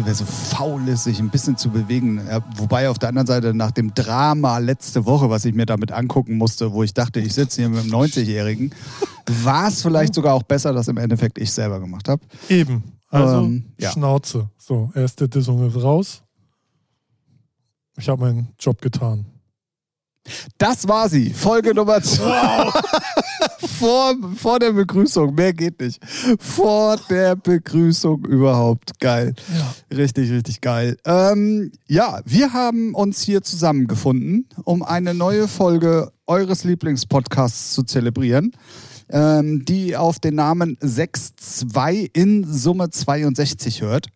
weißt du, wer so faul ist, sich ein bisschen zu bewegen. Ja, wobei auf der anderen Seite nach dem Drama letzte Woche, was ich mir damit angucken musste, wo ich dachte, ich sitze hier mit einem 90-Jährigen, war es vielleicht sogar auch besser, dass im Endeffekt ich selber gemacht habe. Eben. Also Ähm, ja. Schnauze. So, erste Dissung ist raus. Ich habe meinen Job getan. Das war sie, Folge Nummer zwei. vor, vor der Begrüßung, mehr geht nicht. Vor der Begrüßung überhaupt. Geil. Ja. Richtig, richtig geil. Ähm, ja, wir haben uns hier zusammengefunden, um eine neue Folge eures Lieblingspodcasts zu zelebrieren, ähm, die auf den Namen 6.2 in Summe 62 hört.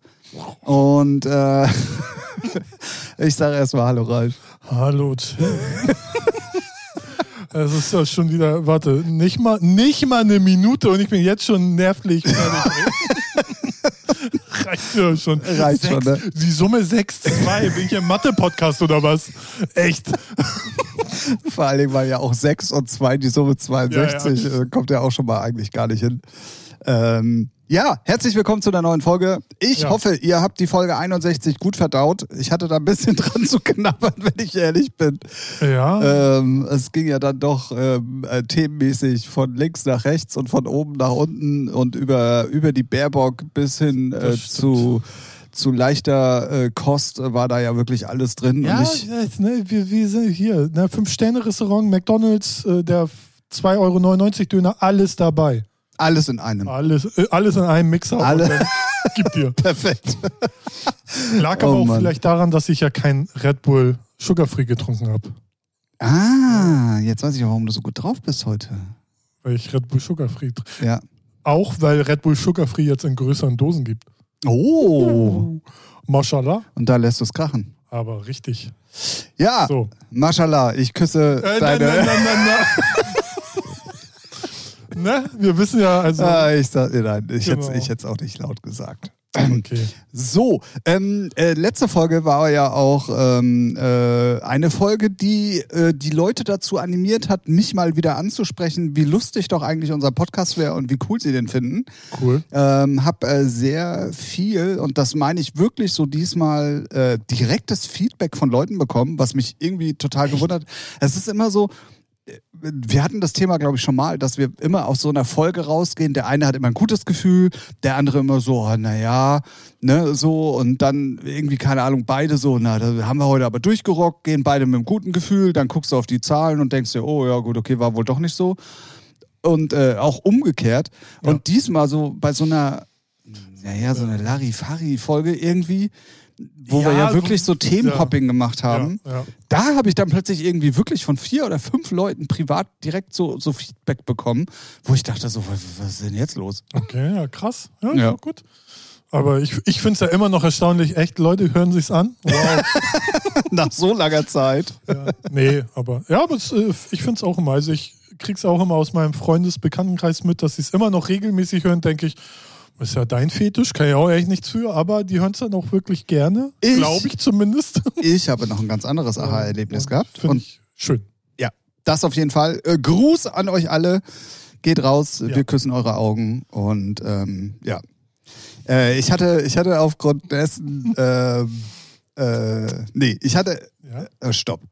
Und äh, ich sage erstmal Hallo Ralf. Hallo, Tim. Es ist ja schon wieder, warte, nicht mal, nicht mal eine Minute und ich bin jetzt schon nervlich. Reicht ja schon. Reicht Sechs, schon, ne? Die Summe 6-2. Bin ich im Mathe-Podcast oder was? Echt? Vor allen Dingen war ja auch 6 und 2 die Summe 62. Ja, ja. äh, Kommt ja auch schon mal eigentlich gar nicht hin. Ähm, ja, herzlich willkommen zu einer neuen Folge. Ich Ja. hoffe, ihr habt die Folge 61 gut verdaut. Ich hatte da ein bisschen dran zu knabbern, wenn ich ehrlich bin. Ja. Ähm, es ging ja dann doch ähm, äh, themenmäßig von links nach rechts und von oben nach unten und über, über die Baerbock bis hin äh, zu, zu leichter äh, Kost war da ja wirklich alles drin. ja, ich, jetzt, ne, wir, wir sind hier. Ne, Fünf-Sterne-Restaurant, McDonalds, äh, der 2,99 Euro Döner, alles dabei. Alles in einem. Alles, äh, alles in einem Mixer. Alle- Gib dir. Perfekt. Lag Oh aber auch Mann. vielleicht daran, dass ich ja kein Red Bull Sugar-Free getrunken habe. Ah, jetzt weiß ich auch, warum du so gut drauf bist heute. Weil ich Red Bull Sugar-Free tr- Ja. Auch weil Red Bull Sugar-Free jetzt in größeren Dosen gibt. Oh. Mashallah. Und da lässt du es krachen. Aber richtig. Ja, So. Mashallah, ich küsse Äh, deine. nein, nein, nein, nein, nein. ne? Wir wissen ja, also. Ah, ich sag, nein, ich hätte Genau. hätte es auch nicht laut gesagt. Okay. So, ähm, äh, letzte Folge war ja auch ähm, äh, eine Folge, die äh, die Leute dazu animiert hat, mich mal wieder anzusprechen, wie lustig doch eigentlich unser Podcast wäre und wie cool sie den finden. Cool. Ähm, hab äh, sehr viel, und das meine ich wirklich so diesmal, äh, direktes Feedback von Leuten bekommen, was mich irgendwie total gewundert. Es ist immer so, wir hatten das Thema, glaube ich, schon mal, dass wir immer aus so einer Folge rausgehen. Der eine hat immer ein gutes Gefühl, der andere immer so, oh, naja, ne, so, und dann irgendwie, keine Ahnung, beide so, na, da haben wir heute aber durchgerockt, gehen beide mit einem guten Gefühl, dann guckst du auf die Zahlen und denkst dir, oh ja, gut, okay, war wohl doch nicht so. Und äh, auch umgekehrt. Ja. Und diesmal so bei so einer, naja, so einer Larifari-Folge irgendwie, wo wir Ja, ja so- wirklich so Themenhopping gemacht haben. Ja, ja. Da habe ich dann plötzlich irgendwie wirklich von vier oder fünf Leuten privat direkt so, so Feedback bekommen, wo ich dachte so, was, was ist denn jetzt los? Okay, ja, krass. Ja, Ja. ja. gut. Aber ich, ich finde es ja immer noch erstaunlich. Echt, Leute hören sich's an. Wow. Nach so langer Zeit. ja. Nee, aber ja, aber es, äh, ich finde es auch immer. Also ich krieg's auch immer aus meinem Freundesbekanntenkreis mit, dass sie es immer noch regelmäßig hören, denke ich. Ist ja dein Fetisch, kann ja auch echt nichts für, aber die hören es dann auch wirklich gerne. Glaube ich zumindest. Ich habe noch ein ganz anderes Aha-Erlebnis gehabt. Finde ich schön. ja, das auf jeden Fall. Äh, Gruß an euch alle. Geht raus, Ja. wir küssen eure Augen und ähm, ja. Äh, ich hatte, ich hatte aufgrund dessen, ähm, äh, nee, ich hatte, Ja. äh, stopp.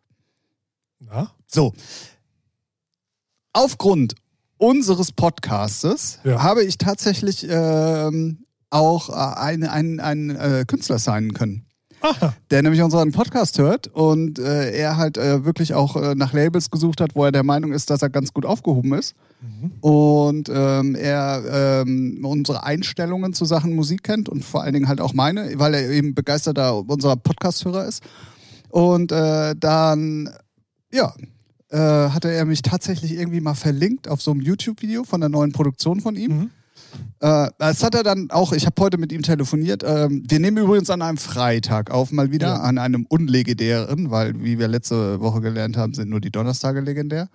Na? So. Aufgrund unseres Podcastes Ja. habe ich tatsächlich ähm, auch äh, einen, einen, einen äh, Künstler signen können. Aha. Der nämlich unseren Podcast hört und äh, er halt äh, wirklich auch äh, nach Labels gesucht hat, wo er der Meinung ist, dass er ganz gut aufgehoben ist. Und ähm, er ähm, unsere Einstellungen zu Sachen Musik kennt und vor allen Dingen halt auch meine, weil er eben begeisterter unserer Podcast-Hörer ist. Und äh, dann, ja, äh, hatte er mich tatsächlich irgendwie mal verlinkt auf so einem YouTube-Video von der neuen Produktion von ihm. Mhm. Äh, das hat er dann auch, ich habe heute mit ihm telefoniert. Ähm, wir nehmen übrigens an einem Freitag auf, mal wieder, Ja. an einem unlegendären, weil, wie wir letzte Woche gelernt haben, sind nur die Donnerstage legendär.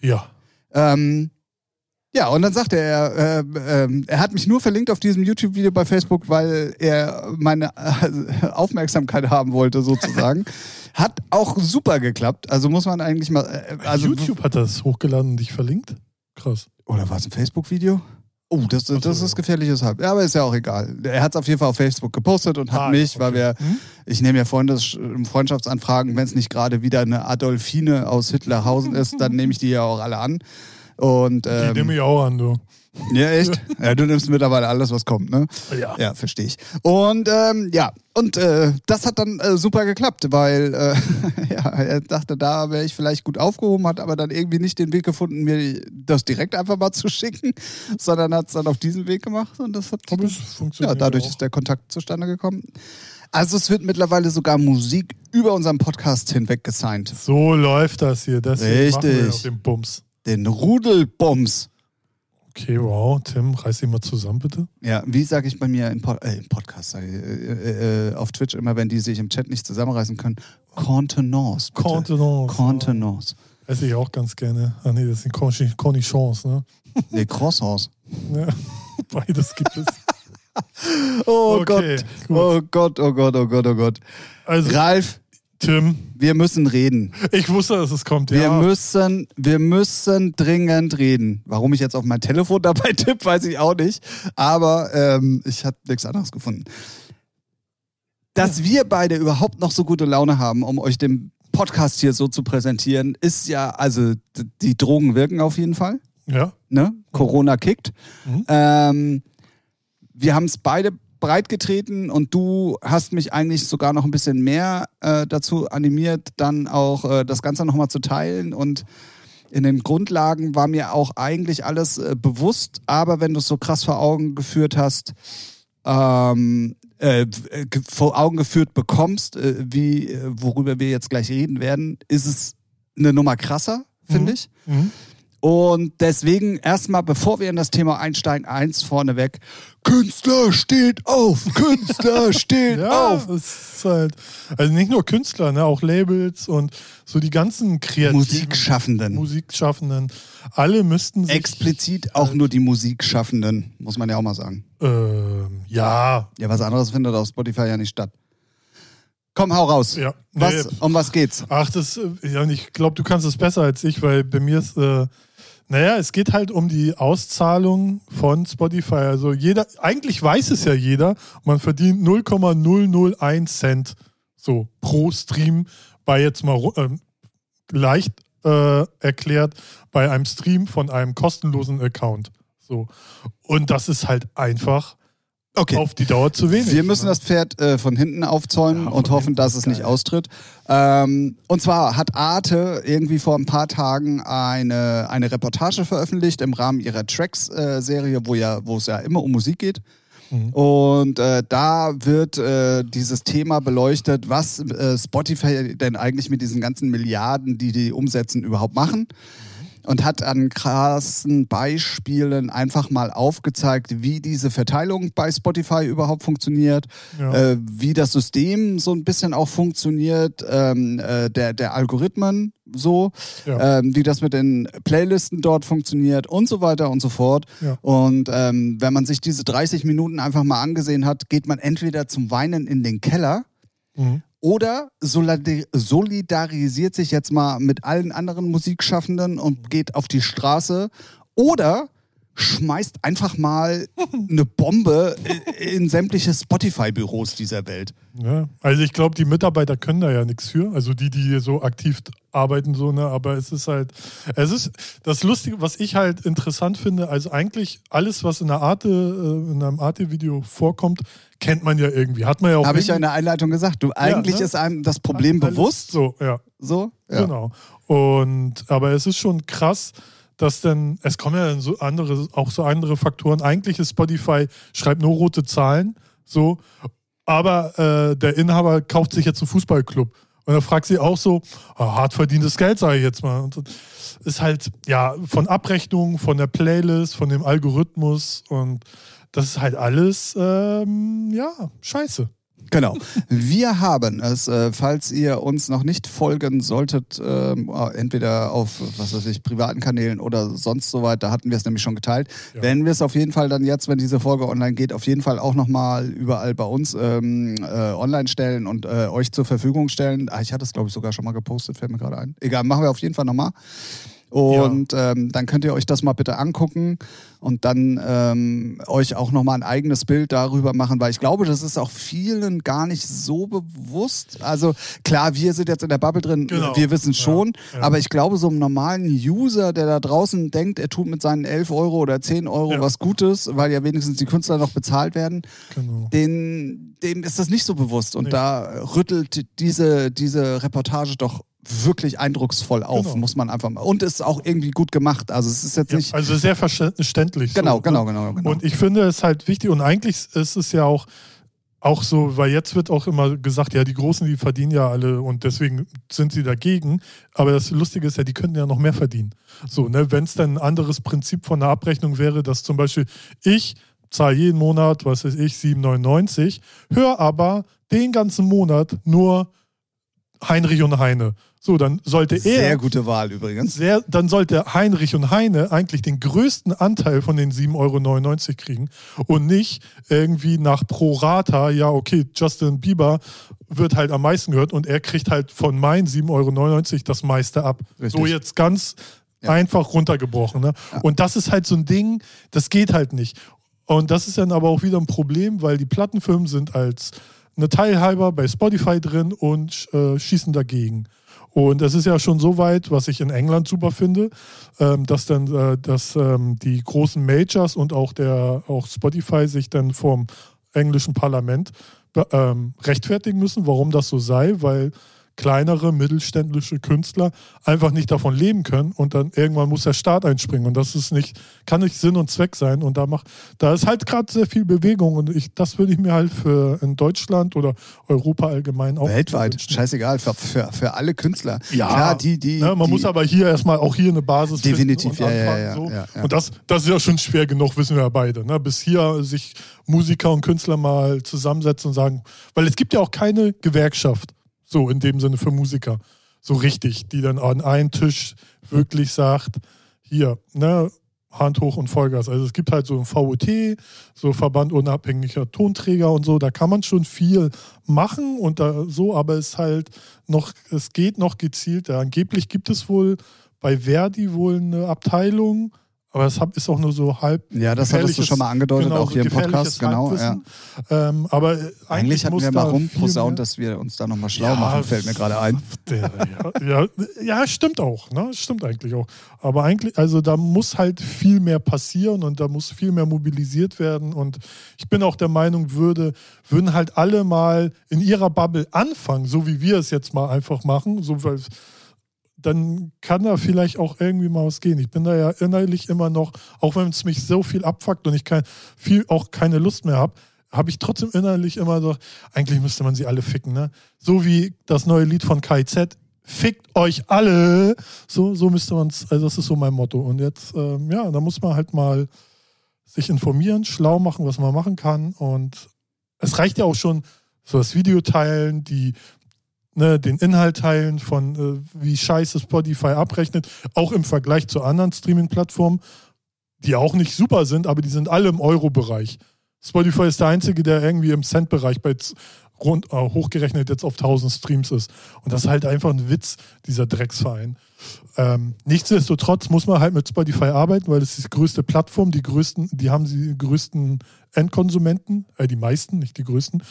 Ja. Ähm, ja, und dann sagte er, ähm, ähm, er hat mich nur verlinkt auf diesem YouTube-Video bei Facebook, weil er meine äh, Aufmerksamkeit haben wollte, sozusagen. hat auch super geklappt. Also muss man eigentlich mal. Äh, also, YouTube hat das hochgeladen und dich verlinkt. Krass. Oder war es ein Facebook-Video? Oh, das, das, das ist gefährliches Halb. Ja, aber ist ja auch egal. Er hat es auf jeden Fall auf Facebook gepostet und hat Ah, mich, okay. weil wir, Hm? ich nehme ja Freundes, Freundschaftsanfragen, wenn es nicht gerade wieder eine Adolfine aus Hitlerhausen ist, dann nehme ich die ja auch alle an. Und Die ähm, nehme ich auch an, du. ja, echt? Ja, du nimmst mittlerweile alles, was kommt, ne? Ja. Ja, verstehe ich. Und ähm, ja, und äh, das hat dann äh, super geklappt, weil äh, ja, er dachte, da wäre ich vielleicht gut aufgehoben, hat aber dann irgendwie nicht den Weg gefunden, mir das direkt einfach mal zu schicken, sondern hat es dann auf diesen Weg gemacht und das hat Aber es ja, funktioniert. dadurch auch. ist der Kontakt zustande gekommen. Also es wird mittlerweile sogar Musik über unseren Podcast hinweg gesigned. So läuft das hier. Deswegen machen wir Richtig. auch den Bums. Den Rudelbums. Okay, wow. Tim, reiß dich mal zusammen, bitte. Ja, wie sage ich bei mir im, Pod äh, im Podcast, sag ich, äh, äh, auf Twitch immer, wenn die sich im Chat nicht zusammenreißen können, Contenance. bitte. Contenance. Contenance. Esse ich auch ganz gerne. Ah nee, das sind Cornichons, ne? Nee, Croissants. Ja. Beides gibt es. Oh Okay, Gott. gut. Oh Gott, oh Gott, oh Gott, oh Gott. Also, Ralf, Tim, wir müssen reden. ich wusste, dass es kommt. Wir ja. müssen, wir müssen dringend reden. Warum ich jetzt auf mein Telefon dabei tippe, weiß ich auch nicht. Aber ähm, ich habe nichts anderes gefunden. Dass wir beide überhaupt noch so gute Laune haben, um euch den Podcast hier so zu präsentieren, ist ja, also die Drogen wirken auf jeden Fall. Ja. Ne? Corona kickt. Mhm. Ähm, wir haben es beide breitgetreten und du hast mich eigentlich sogar noch ein bisschen mehr äh, dazu animiert, dann auch äh, das Ganze nochmal zu teilen und in den Grundlagen war mir auch eigentlich alles äh, bewusst, aber wenn du es so krass vor Augen geführt hast, ähm, äh, äh, vor Augen geführt bekommst, äh, wie äh, worüber wir jetzt gleich reden werden, ist es eine Nummer krasser, finde Mhm. ich. Mhm. Und deswegen erstmal, bevor wir in das Thema einsteigen, eins vorneweg. Künstler steht auf! Künstler steht Ja, auf! es ist halt, also nicht nur Künstler, ne, auch Labels und so die ganzen kreativen Musikschaffenden. Musikschaffenden, alle müssten sich Explizit auch nur die Musikschaffenden, muss man ja auch mal sagen. ähm, ja, Ja, was anderes findet auf Spotify ja nicht statt. Komm, hau raus. ja. Was, Nee, um was geht's? Ach, das, äh, ja, ich glaube, du kannst es besser als ich, weil bei mir ist, äh, naja, es geht halt um die Auszahlung von Spotify. Also jeder, eigentlich weiß es ja jeder, man verdient 0,001 Cent so pro Stream bei jetzt mal ähm, leicht äh, erklärt bei einem Stream von einem kostenlosen Account. So. Und das ist halt einfach Okay. auf die Dauer zu wenig. Wir müssen ne? das Pferd äh, von hinten aufzäumen Ja, von und hoffen, hinten dass es nicht geil. austritt. Ähm, und zwar hat Arte irgendwie vor ein paar Tagen eine, eine Reportage veröffentlicht im Rahmen ihrer Tracks-Serie, wo, ja, wo es ja immer um Musik geht. Mhm. Und äh, da wird äh, dieses Thema beleuchtet, was äh, Spotify denn eigentlich mit diesen ganzen Milliarden, die die umsetzen, überhaupt machen. Und hat an krassen Beispielen einfach mal aufgezeigt, wie diese Verteilung bei Spotify überhaupt funktioniert, Ja. äh, wie das System so ein bisschen auch funktioniert, ähm, äh, der, der Algorithmen so, Ja. ähm, wie das mit den Playlisten dort funktioniert und so weiter und so fort. Ja. Und ähm, wenn man sich diese 30 Minuten einfach mal angesehen hat, geht man entweder zum Weinen in den Keller Mhm. Oder solidar- solidarisiert sich jetzt mal mit allen anderen Musikschaffenden und geht auf die Straße. Oder schmeißt einfach mal eine Bombe in, sämtliche Spotify-Büros dieser Welt. Ja, also ich glaube, die Mitarbeiter können da ja nichts für. Also die, die so aktiv arbeiten, so, ne, aber es ist halt, es ist das Lustige, was ich halt interessant finde, also eigentlich alles, was in einer Arte, äh, in einem Arte-Video vorkommt, kennt man ja irgendwie. Hat man ja auch Habe ich ja in der Einleitung gesagt. Du, eigentlich ne? ist einem das Problem alles bewusst. So, ja. So? Ja. Genau. Und aber es ist schon krass, dass dann, es kommen ja so andere, auch so andere Faktoren. Eigentlich ist Spotify, schreibt nur rote Zahlen, so, aber äh, der Inhaber kauft sich jetzt einen Fußballclub. Und er fragt sie auch so, ah, hart verdientes Geld, sage ich jetzt mal. Und ist halt, ja, von Abrechnungen, von der Playlist, von dem Algorithmus und das ist halt alles, ähm, ja, scheiße. Genau. Wir haben es, äh, falls ihr uns noch nicht folgen solltet, ähm, äh, entweder auf, was weiß ich, privaten Kanälen oder sonst so weiter, hatten wir es nämlich schon geteilt. Ja. Werden wir es auf jeden Fall dann jetzt, wenn diese Folge online geht, auf jeden Fall auch nochmal überall bei uns ähm, äh, online stellen und äh, euch zur Verfügung stellen. Ah, ich hatte es, glaube ich, sogar schon mal gepostet, fällt mir gerade ein. Egal, machen wir auf jeden Fall nochmal. Und ähm, dann könnt ihr euch das mal bitte angucken und dann ähm, euch auch nochmal ein eigenes Bild darüber machen, weil ich glaube, das ist auch vielen gar nicht so bewusst. Also klar, wir sind jetzt in der Bubble drin, Genau. wir wissen schon, Ja, ja. aber ich glaube, so einem normalen User, der da draußen denkt, er tut mit seinen 11 Euro oder 10 Euro Ja. was Gutes, weil ja wenigstens die Künstler noch bezahlt werden, Genau. den, dem ist das nicht so bewusst. Und Nee. da rüttelt diese, diese Reportage doch wirklich eindrucksvoll auf, Genau. muss man einfach mal. Und ist auch irgendwie gut gemacht. Also es ist jetzt Ja, nicht. also sehr verständlich. Genau, so, genau, ne? genau, genau. Und ich finde es halt wichtig und eigentlich ist es ja auch, auch so, weil jetzt wird auch immer gesagt, ja, die Großen, die verdienen ja alle und deswegen sind sie dagegen. Aber das Lustige ist ja, die könnten ja noch mehr verdienen. So, ne, wenn es dann ein anderes Prinzip von der Abrechnung wäre, dass zum Beispiel ich zahle jeden Monat, was weiß ich, 7,99, höre aber den ganzen Monat nur Heinrich und Heine. So, dann sollte er Sehr gute Wahl übrigens. sehr, dann sollte Heinrich und Heine eigentlich den größten Anteil von den 7,99 Euro kriegen und nicht irgendwie nach pro Rata, ja, okay, Justin Bieber wird halt am meisten gehört und er kriegt halt von meinen 7,99 Euro das meiste ab. Richtig. So jetzt ganz Ja. einfach runtergebrochen. Ne? Und das ist halt so ein Ding, das geht halt nicht. Und das ist dann aber auch wieder ein Problem, weil die Plattenfirmen sind als eine Teilhaber bei Spotify drin und äh, schießen dagegen. Und es ist ja schon so weit, was ich in England super finde, ähm, dass dann äh, dass, ähm, die großen Majors und auch der auch Spotify sich dann vom englischen Parlament ähm, rechtfertigen müssen, warum das so sei, weil kleinere mittelständische Künstler einfach nicht davon leben können und dann irgendwann muss der Staat einspringen und das ist nicht kann nicht Sinn und Zweck sein und da macht da ist halt gerade sehr viel Bewegung und ich das würde ich mir halt für in Deutschland oder Europa allgemein auch Weltweit, wünschen. scheißegal, für, für, für alle Künstler. Ja, Klar, die, die. Ne, man die, muss aber hier erstmal auch hier eine Basis Definitiv, finden und ja, ja, anfangen, ja, so. ja, ja. Und das, das ist ja schon schwer genug, wissen wir ja beide. Ne? Bis hier sich Musiker und Künstler mal zusammensetzen und sagen, weil es gibt ja auch keine Gewerkschaft, so in dem Sinne für Musiker, so richtig, die dann an einen Tisch wirklich sagt, hier, ne, Hand hoch und Vollgas. Also es gibt halt so ein VOT, so Verband unabhängiger Tonträger und so, da kann man schon viel machen und da so, aber es halt noch, es geht noch gezielter. Angeblich gibt es wohl bei Verdi wohl eine Abteilung, aber es hab- ist auch nur so halb. Ja, das hattest du schon mal angedeutet, genau, auch hier im Podcast. Genau, ja. Ähm, aber eigentlich, Eigentlich hatten wir mal rumposaunt, dass wir uns da nochmal schlau Ja, machen, fällt mir gerade ein. ja, ja, stimmt auch. Ne? Stimmt eigentlich auch. Aber eigentlich, also da muss halt viel mehr passieren und da muss viel mehr mobilisiert werden. Und ich bin auch der Meinung, würde, würden halt alle mal in ihrer Bubble anfangen, so wie wir es jetzt mal einfach machen, so weil dann kann da vielleicht auch irgendwie mal was gehen. Ich bin da ja innerlich immer noch, auch wenn es mich so viel abfuckt und ich kein, viel, auch keine Lust mehr habe, habe ich trotzdem innerlich immer so, eigentlich müsste man sie alle ficken, ne? So wie das neue Lied von KZ, fickt euch alle. So, so müsste man es, also das ist so mein Motto. Und jetzt, ähm, ja, da muss man halt mal sich informieren, schlau machen, was man machen kann. Und es reicht ja auch schon, so das Video teilen, die, ne, den Inhalt teilen von äh, wie scheiße Spotify abrechnet, auch im Vergleich zu anderen Streaming-Plattformen, die auch nicht super sind, aber die sind alle im Euro-Bereich. Spotify ist der einzige, der irgendwie im Cent-Bereich bei rund äh, hochgerechnet jetzt auf 1000 Streams ist. Und das ist halt einfach ein Witz, dieser Drecksverein. Ähm, nichtsdestotrotz muss man halt mit Spotify arbeiten, weil das ist die größte Plattform, die größten, die haben die größten Endkonsumenten, äh, die meisten, nicht die größten.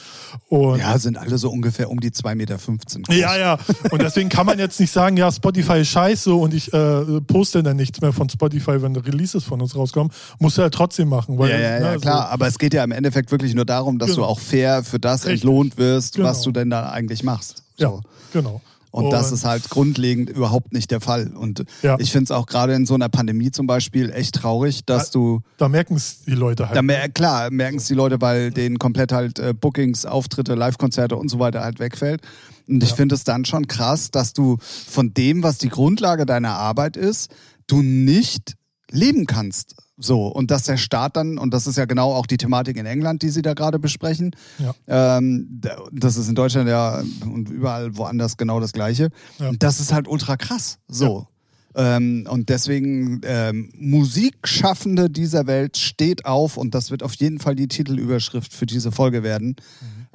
Und Ja, sind alle so ungefähr um die 2,15 Meter groß. ja, ja. Und deswegen kann man jetzt nicht sagen, ja, Spotify ist scheiße und ich äh, poste dann nichts mehr von Spotify, wenn Releases von uns rauskommen. Muss er halt trotzdem machen. Weil, Ja, ja, ja, ne, klar. Aber es geht ja im Endeffekt wirklich nur darum, dass Genau. du auch fair für das Richtig. entlohnt wirst, Genau. was du denn da eigentlich machst. So, So. ja, genau. Und, das ist halt grundlegend überhaupt nicht der Fall. Und Ja. ich finde es auch gerade in so einer Pandemie zum Beispiel echt traurig, dass Ja. du, Da merken es die Leute halt. da mer klar, merken es die Leute, weil denen komplett halt äh, Bookings, Auftritte, Live-Konzerte und so weiter halt wegfällt. Und ich Ja. finde es dann schon krass, dass du von dem, was die Grundlage deiner Arbeit ist, du nicht leben kannst. So, und dass der Staat dann, und das ist ja genau auch die Thematik in England, die Sie da gerade besprechen, Ja. ähm, da- das ist in Deutschland ja und überall woanders genau das Gleiche. Ja. Und das ist halt ultra krass. So. Ähm, und deswegen ähm, Musikschaffende dieser Welt steht auf und das wird auf jeden Fall die Titelüberschrift für diese Folge werden.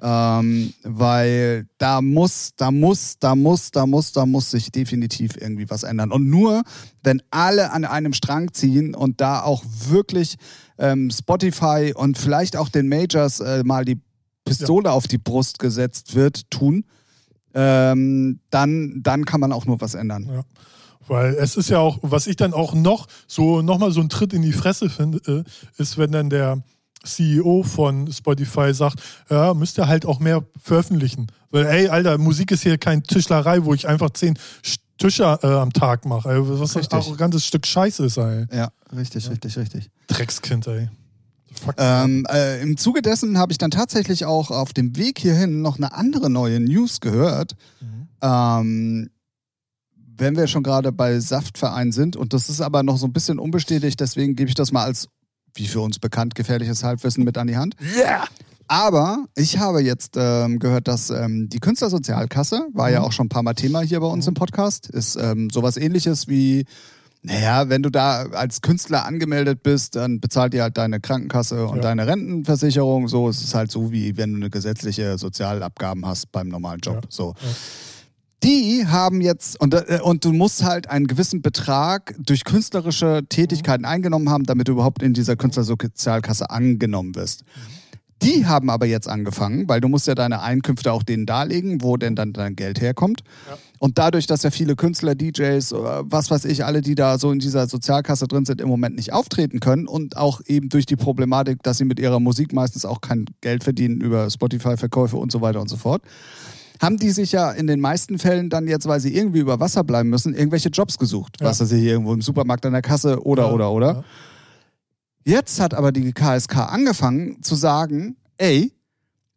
Ähm, weil da muss, da muss, da muss, da muss, da muss sich definitiv irgendwie was ändern. Und nur, wenn alle an einem Strang ziehen und da auch wirklich ähm, Spotify und vielleicht auch den Majors äh, mal die Pistole ja. auf die Brust gesetzt wird, tun, ähm, dann, dann kann man auch nur was ändern. Ja. Weil es ist ja auch, was ich dann auch noch so nochmal so einen Tritt in die Fresse finde, äh, ist, wenn dann der CEO von Spotify sagt, ja, müsst ihr halt auch mehr veröffentlichen. Weil, ey, Alter, Musik ist hier kein Tischlerei, wo ich einfach zehn Tischer äh, am Tag mache. Ey, was richtig. ein arrogantes Stück Scheiße ist, ey. Ja, richtig, ja. richtig, richtig. Dreckskind, ey. Ähm, äh, Im Zuge dessen habe ich dann tatsächlich auch auf dem Weg hierhin noch eine andere neue News gehört. Mhm. Ähm, wenn wir schon gerade bei Saftverein sind, und das ist aber noch so ein bisschen unbestätigt, deswegen gebe ich das mal als, wie für uns bekannt, gefährliches Halbwissen mit an die Hand. Yeah! Aber ich habe jetzt ähm, gehört, dass ähm, die Künstlersozialkasse, war mhm. ja auch schon ein paar Mal Thema hier bei uns mhm. im Podcast, ist ähm, sowas ähnliches wie, naja, wenn du da als Künstler angemeldet bist, dann bezahlt dir halt deine Krankenkasse und ja. deine Rentenversicherung. So es ist halt so, wie wenn du eine gesetzliche Sozialabgaben hast beim normalen Job. Ja. So. Ja die haben jetzt, und, äh, und du musst halt einen gewissen Betrag durch künstlerische Tätigkeiten mhm. eingenommen haben, damit du überhaupt in dieser Künstlersozialkasse angenommen wirst. Die haben aber jetzt angefangen, weil du musst ja deine Einkünfte auch denen darlegen, wo denn dann dein Geld herkommt. Ja. Und dadurch, dass ja viele Künstler, DJs, äh, was weiß ich, alle, die da so in dieser Sozialkasse drin sind, im Moment nicht auftreten können und auch eben durch die Problematik, dass sie mit ihrer Musik meistens auch kein Geld verdienen über Spotify-Verkäufe und so weiter und so fort, haben die sich ja in den meisten Fällen dann jetzt, weil sie irgendwie über Wasser bleiben müssen, irgendwelche Jobs gesucht. Ja. Was weiß ich, irgendwo im Supermarkt an der Kasse oder, ja, oder, oder. Ja. Jetzt hat aber die KSK angefangen zu sagen, ey,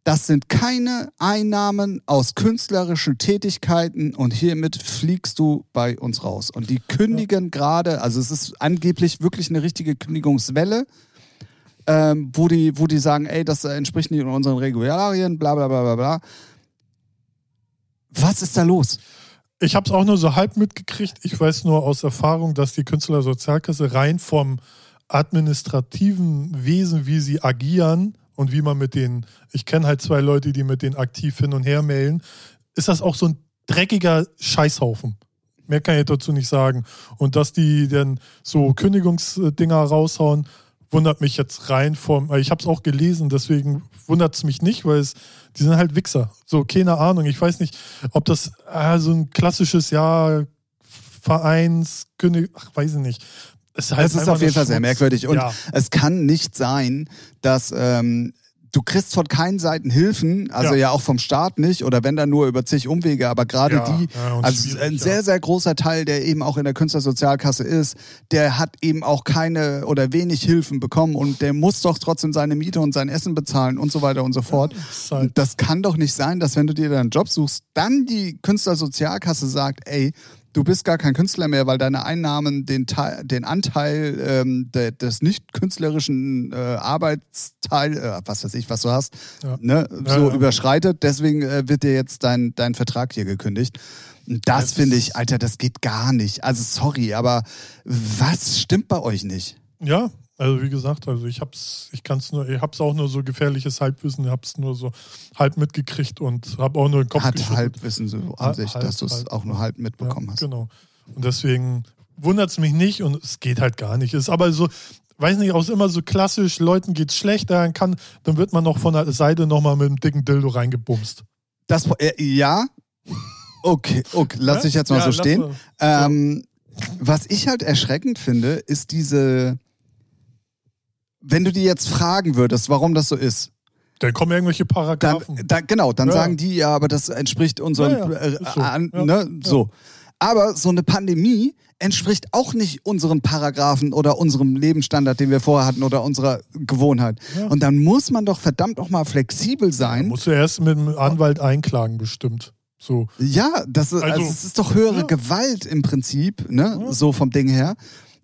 das sind keine Einnahmen aus künstlerischen Tätigkeiten und hiermit fliegst du bei uns raus. Und die kündigen ja. gerade, also es ist angeblich wirklich eine richtige Kündigungswelle, ähm, wo, die, wo die sagen, ey, das entspricht nicht unseren Regularien, bla bla bla bla bla. Was ist da los? Ich habe es auch nur so halb mitgekriegt. Ich weiß nur aus Erfahrung, dass die Künstlersozialkasse rein vom administrativen Wesen, wie sie agieren und wie man mit denen, ich kenne halt zwei Leute, die mit denen aktiv hin und her mailen, ist das auch so ein dreckiger Scheißhaufen. Mehr kann ich dazu nicht sagen. Und dass die dann so Kündigungsdinger raushauen, wundert mich jetzt rein vom, ich habe es auch gelesen, deswegen wundert es mich nicht, weil es, die sind halt Wichser. So, keine Ahnung. Ich weiß nicht, ob das äh, so ein klassisches, ja, Vereinskönig, ach, weiß ich nicht. Es, halt es ist auf jeden Fall sehr merkwürdig. Und ja. es kann nicht sein, dass ähm, du kriegst von keinen Seiten Hilfen, also ja. ja. auch vom Staat nicht oder wenn dann nur über zig Umwege, aber gerade ja, die, ja, also ein sehr, sehr großer Teil, der eben auch in der Künstlersozialkasse ist, der hat eben auch keine oder wenig Hilfen bekommen und der muss doch trotzdem seine Miete und sein Essen bezahlen und so weiter und so fort. Halt das kann doch nicht sein, dass wenn du dir deinen Job suchst, dann die Künstlersozialkasse sagt, ey, du bist gar kein Künstler mehr, weil deine Einnahmen den, Teil, den Anteil ähm, de, des nicht künstlerischen äh, Arbeitsteil, äh, was weiß ich, was du hast, ja. ne, ja, so ja. überschreitet. Deswegen äh, wird dir jetzt dein, dein Vertrag hier gekündigt. Das finde ich, Alter, das geht gar nicht. Also sorry, aber was stimmt bei euch nicht? Ja, also wie gesagt, also ich hab's, ich kann's nur, ich hab's auch nur so gefährliches Halbwissen, ich hab's nur so halb mitgekriegt und habe auch nur den Kopf Hat Halbwissen so an sich, halb, dass du es auch nur halb mitbekommen ja, hast. Genau. Und deswegen wundert es mich nicht und es geht halt gar nicht. Ist aber so, weiß nicht, auch immer so klassisch, Leuten geht's schlecht, dann kann, dann wird man noch von der Seite nochmal mit einem dicken Dildo reingebumst. Das, äh, ja. Okay, okay, lass ich jetzt mal ja, so stehen. Ähm, was ich halt erschreckend finde, ist diese wenn du die jetzt fragen würdest, warum das so ist, dann kommen irgendwelche Paragraphen. Dann, dann, genau, dann ja. sagen die ja, aber das entspricht unseren. Ja, ja. Äh, so. An, ne, so. Aber so eine Pandemie entspricht auch nicht unseren Paragraphen oder unserem Lebensstandard, den wir vorher hatten oder unserer Gewohnheit. Und dann muss man doch verdammt auch mal flexibel sein. Ja, musst du erst mit dem Anwalt einklagen, bestimmt. So. Ja, das ist, also, also, das ist doch höhere Gewalt im Prinzip, ne? So vom Ding her.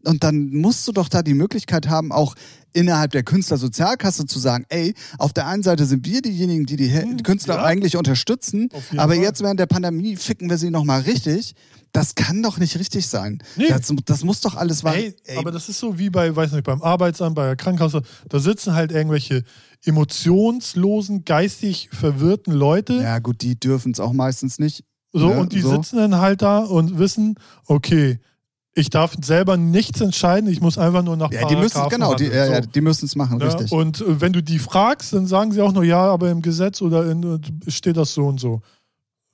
Und dann musst du doch da die Möglichkeit haben, auch innerhalb der Künstlersozialkasse zu sagen, ey, auf der einen Seite sind wir diejenigen, die die, die Künstler ja. eigentlich unterstützen, aber Fall. jetzt während der Pandemie ficken wir sie nochmal richtig. Das kann doch nicht richtig sein. Nee. Das, das muss doch alles war- Ey, aber das ist so wie bei, weiß nicht, beim Arbeitsamt, bei der Krankenkasse. Da sitzen halt irgendwelche emotionslosen, geistig verwirrten Leute. ja gut, die dürfen es auch meistens nicht. So, Ne, und die so. sitzen dann halt da und wissen, okay, ich darf selber nichts entscheiden, ich muss einfach nur nach Ja, die müssen genau, die, ja, ja, So. die müssen es machen, Ja, richtig. und äh, wenn du die fragst, dann sagen sie auch nur, ja, aber im Gesetz oder in, äh, steht das so und so.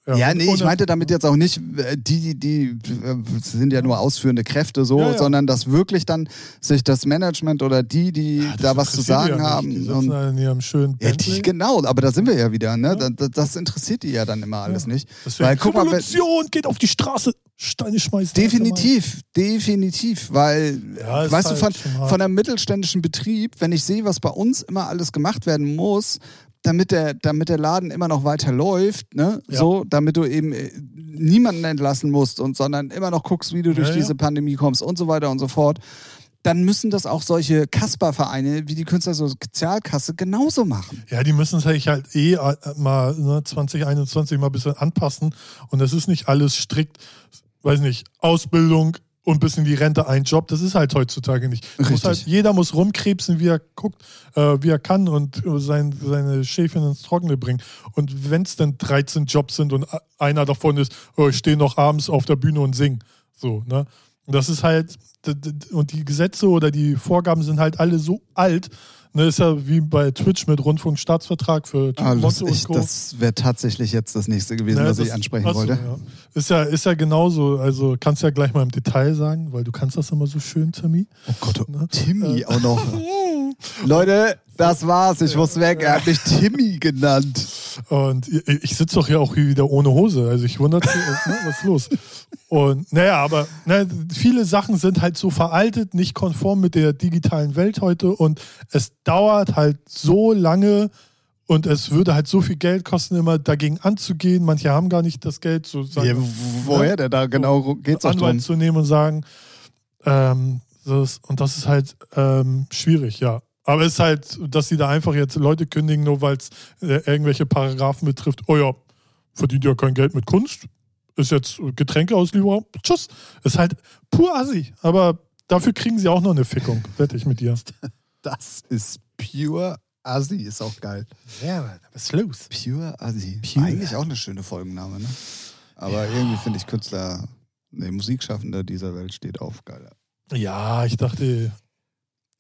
Ja, und- nee, ich meinte damit jetzt auch nicht, äh, die, die, die sind ja nur ausführende Kräfte so, Ja, ja. sondern dass wirklich dann sich das Management oder die, die Ja, das da was zu sagen ja haben. Nicht. Die und, in ihrem schönen ja, die, genau, aber da sind wir ja wieder, ne? Ja. Da- da- Das interessiert die ja dann immer alles Ja. nicht. Weil, guck mal, Revolution, geht auf die Straße, Steine schmeißen. Definitiv, definitiv, weil, Ja, weißt halt du, von, schon hart. von einem mittelständischen Betrieb, wenn ich sehe, was bei uns immer alles gemacht werden muss, damit der, damit der Laden immer noch weiter läuft, ne? Ja. So, damit du eben äh, niemanden entlassen musst und sondern immer noch guckst, wie du durch Ja, diese Pandemie kommst und so weiter und so fort. Dann müssen das auch solche Kasper-Vereine wie die Künstlersozialkasse genauso machen. Ja, die müssen sich halt eh äh, mal ne, 2021 mal ein bisschen anpassen. Und das ist nicht alles strikt, weiß nicht, Ausbildung und bis in die Rente ein Job. Das ist halt heutzutage nicht. Richtig. Halt, jeder muss rumkrebsen, wie er guckt, äh, wie er kann und sein, seine Schäfchen ins Trockene bringen. Und wenn es dann 13 Jobs sind und einer davon ist, oh, ich stehe noch abends auf der Bühne und sing. So, ne? Das ist halt, und die Gesetze oder die Vorgaben sind halt alle so alt. Ne, ist ja wie bei Twitch mit Rundfunkstaatsvertrag für Ah, das Motto und ich, Co. das wäre tatsächlich jetzt das nächste gewesen, Ne, was ich das- ansprechen achso, wollte. Ja. Ist, ja, ist ja genauso, also kannst du ja gleich mal im Detail sagen, weil du kannst das immer so schön, Timmy. Oh Gott, Ne? Timmy auch noch. Leute, das war's. Ich muss weg. Er hat mich Timmy genannt. Und ich, sitze doch hier auch hier wieder ohne Hose. Also ich wundere mich, ne, was ist los? Und naja, aber ne, viele Sachen sind halt so veraltet, nicht konform mit der digitalen Welt heute und es dauert halt so lange und es würde halt so viel Geld kosten, immer dagegen anzugehen. Manche haben gar nicht das Geld, so sagen Ja, woher denn da genau geht's auch Anwalt drum? zu nehmen und sagen, ähm, das, und das ist halt ähm, schwierig, ja. Aber es ist halt, dass sie da einfach jetzt Leute kündigen, nur weil es äh, irgendwelche Paragraphen betrifft. Oh ja, verdient ja kein Geld mit Kunst. Ist jetzt Getränkeauslieferung. Tschüss. Ist halt pur Assi. Aber dafür kriegen sie auch noch eine Fickung. Wette ich mit dir. Das ist pure Assi, ist auch geil. Ja, was ist los? Pure Assi. Pure. Eigentlich auch eine schöne Folgenname, ne? Aber irgendwie finde ich Künstler, ne, Musikschaffender dieser Welt steht auf, geil. Ja, ich dachte,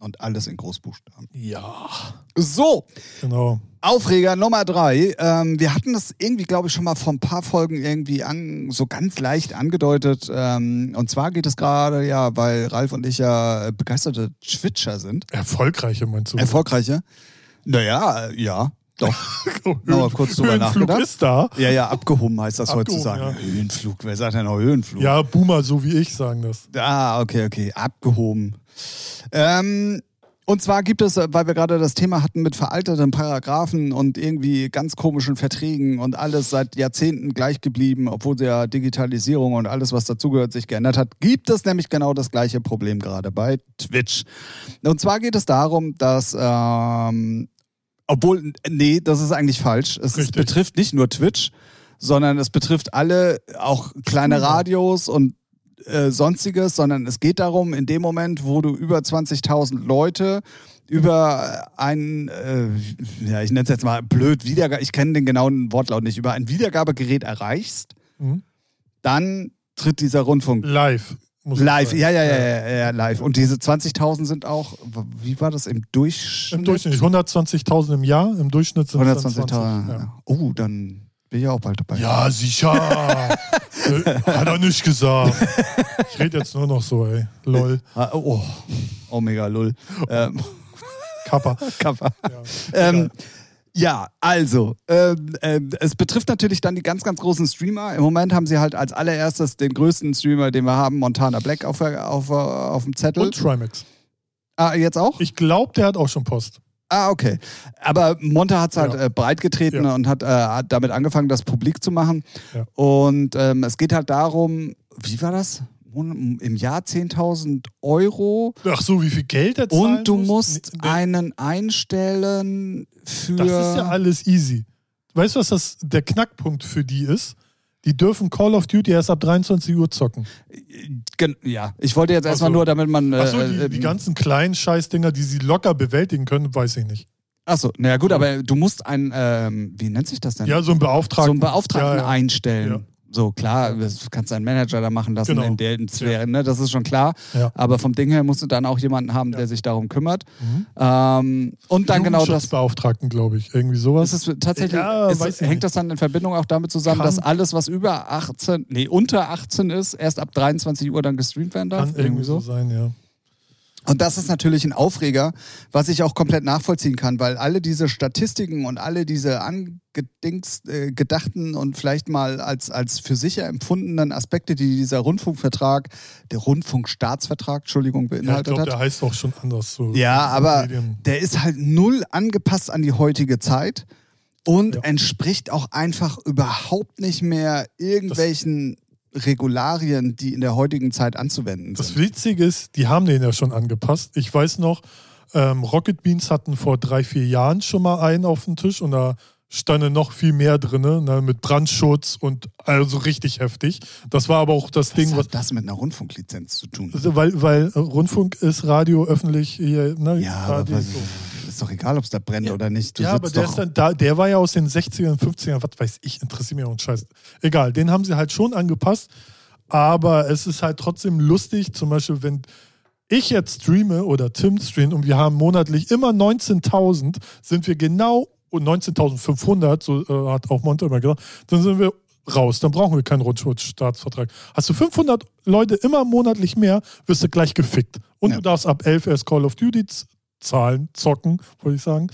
Und alles in Großbuchstaben. ja, So, genau. Aufreger Nummer drei. Ähm, wir hatten das irgendwie, glaube ich, schon mal vor ein paar Folgen irgendwie an, so ganz leicht angedeutet. Ähm, und zwar geht es gerade, ja, weil Ralf und ich ja begeisterte Twitcher sind. Erfolgreiche meinst du? Erfolgreiche. Naja, ja, doch. Mal kurz drüber Höhenflug nachgedacht. ist da. Ja, ja, abgehoben heißt das Abgehoben, heutzutage. ja. Höhenflug, wer sagt denn noch Höhenflug? Ja, Boomer, so wie ich sagen das. Ah, okay, okay, abgehoben. Ähm, und zwar gibt es, weil wir gerade das Thema hatten mit veralteten Paragraphen und irgendwie ganz komischen Verträgen und alles seit Jahrzehnten gleich geblieben, obwohl ja Digitalisierung und alles, was dazugehört, sich geändert hat, gibt es nämlich genau das gleiche Problem gerade bei Twitch. Und zwar geht es darum, dass, ähm, obwohl, nee, das ist eigentlich falsch. Es ist, betrifft nicht nur Twitch, sondern es betrifft alle, auch kleine. Radios und äh, sonstiges, sondern es geht darum, in dem Moment, wo du über 20.000 Leute über ein, äh, ja, ich nenne es jetzt mal blöd, Wiedergabe, ich kenne den genauen Wortlaut nicht, über ein Wiedergabegerät erreichst, Mhm. dann tritt dieser Rundfunk Live. Live. Ja, ja, ja, ja, ja, live. Und diese 20.000 sind auch, wie war das im Durchschnitt? Im Durchschnitt 120.000 im Jahr, im Durchschnitt sind es 120.000. 20. Ja. Oh, dann bin ich auch bald dabei. ja, sicher. Äh, Hat er nicht gesagt. Ich rede jetzt nur noch so, ey. Lol. Ah, Oh, oh mega lull. Ähm, Kappa. Kappa. Ja. Ähm, ja, also, ähm, ähm, es betrifft natürlich dann die ganz, ganz großen Streamer. Im Moment haben sie halt als allererstes den größten Streamer, den wir haben, Montana Black, auf, auf, äh, auf dem Zettel. Und Trimax. ah, jetzt auch? Ich glaube, der hat auch schon Post. Ah, okay. Aber Monta hat es halt Ja. äh, breit getreten Ja. und hat, äh, hat damit angefangen, das publik zu machen. Ja. Und ähm, es geht halt darum, wie war das? Im Jahr 10.000 Euro. Ach so, wie viel Geld er zahlen Und du muss? musst Nee, einen einstellen für. Das ist ja alles easy. Weißt du, was das, der Knackpunkt für die ist? Die dürfen Call of Duty erst ab 23 Uhr zocken. Ja, ich wollte jetzt erstmal so. nur, damit man. Äh, die, äh, die ganzen kleinen Scheißdinger, die sie locker bewältigen können, weiß ich nicht. Achso, naja, gut, aber du musst einen, ähm, wie nennt sich das denn? Ja, so ein so Beauftragten. einen Beauftragten Ja, ja. einstellen. Ja. So, klar, das kannst du einen Manager da machen lassen Genau. in der Sphäre, ne? das ist schon klar. Ja. Aber vom Ding her musst du dann auch jemanden haben, der Ja. sich darum kümmert. Mhm. Ähm, und dann genau das. Jugendschutzbeauftragten, glaube ich. Irgendwie sowas. Ist es tatsächlich, Ja, ist, hängt nicht. das dann in Verbindung auch damit zusammen, Kann- dass alles, was über 18, nee, unter 18 ist, erst ab 23 Uhr dann gestreamt werden darf? Kann irgendwie so sein, ja. Und das ist natürlich ein Aufreger, was ich auch komplett nachvollziehen kann, weil alle diese Statistiken und alle diese angedings, äh, gedachten und vielleicht mal als, als für sicher empfundenen Aspekte, die dieser Rundfunkvertrag, der Rundfunkstaatsvertrag, Entschuldigung, ja ich beinhaltet glaube, der hat. heißt auch schon anders. So Ja, aber Medien. der ist halt null angepasst an die heutige Zeit und Ja. entspricht auch einfach überhaupt nicht mehr irgendwelchen Regularien, die in der heutigen Zeit anzuwenden Das sind. Witzige ist, die haben den ja schon angepasst. Ich weiß noch, ähm, Rocket Beans hatten vor drei, vier Jahren schon mal einen auf dem Tisch und da standen noch viel mehr drin, ne, mit Brandschutz und also richtig heftig. Das war aber auch das Was Ding, was. hat das mit einer Rundfunklizenz zu tun? Also, weil, weil Rundfunk ist Radio öffentlich hier, ne? Ja, aber Radio, was, so. Ist doch egal, ob es da brennt Ja. oder nicht. Du ja, aber der dann da, der war ja aus den 60ern, 50ern, was weiß ich, interessiert mich auch ein Scheiß. Egal, den haben sie halt schon angepasst, aber es ist halt trotzdem lustig, zum Beispiel, wenn ich jetzt streame oder Tim streamt und wir haben monatlich immer 19.000, sind wir genau, und 19.500, so äh, hat auch Monte immer gesagt, dann sind wir raus, dann brauchen wir keinen Rundfunkstaatsvertrag. Hast du 500 Leute immer monatlich mehr, wirst du gleich gefickt. Und Ja. du darfst ab 11 erst Call of Duty zahlen, zocken, wollte ich sagen.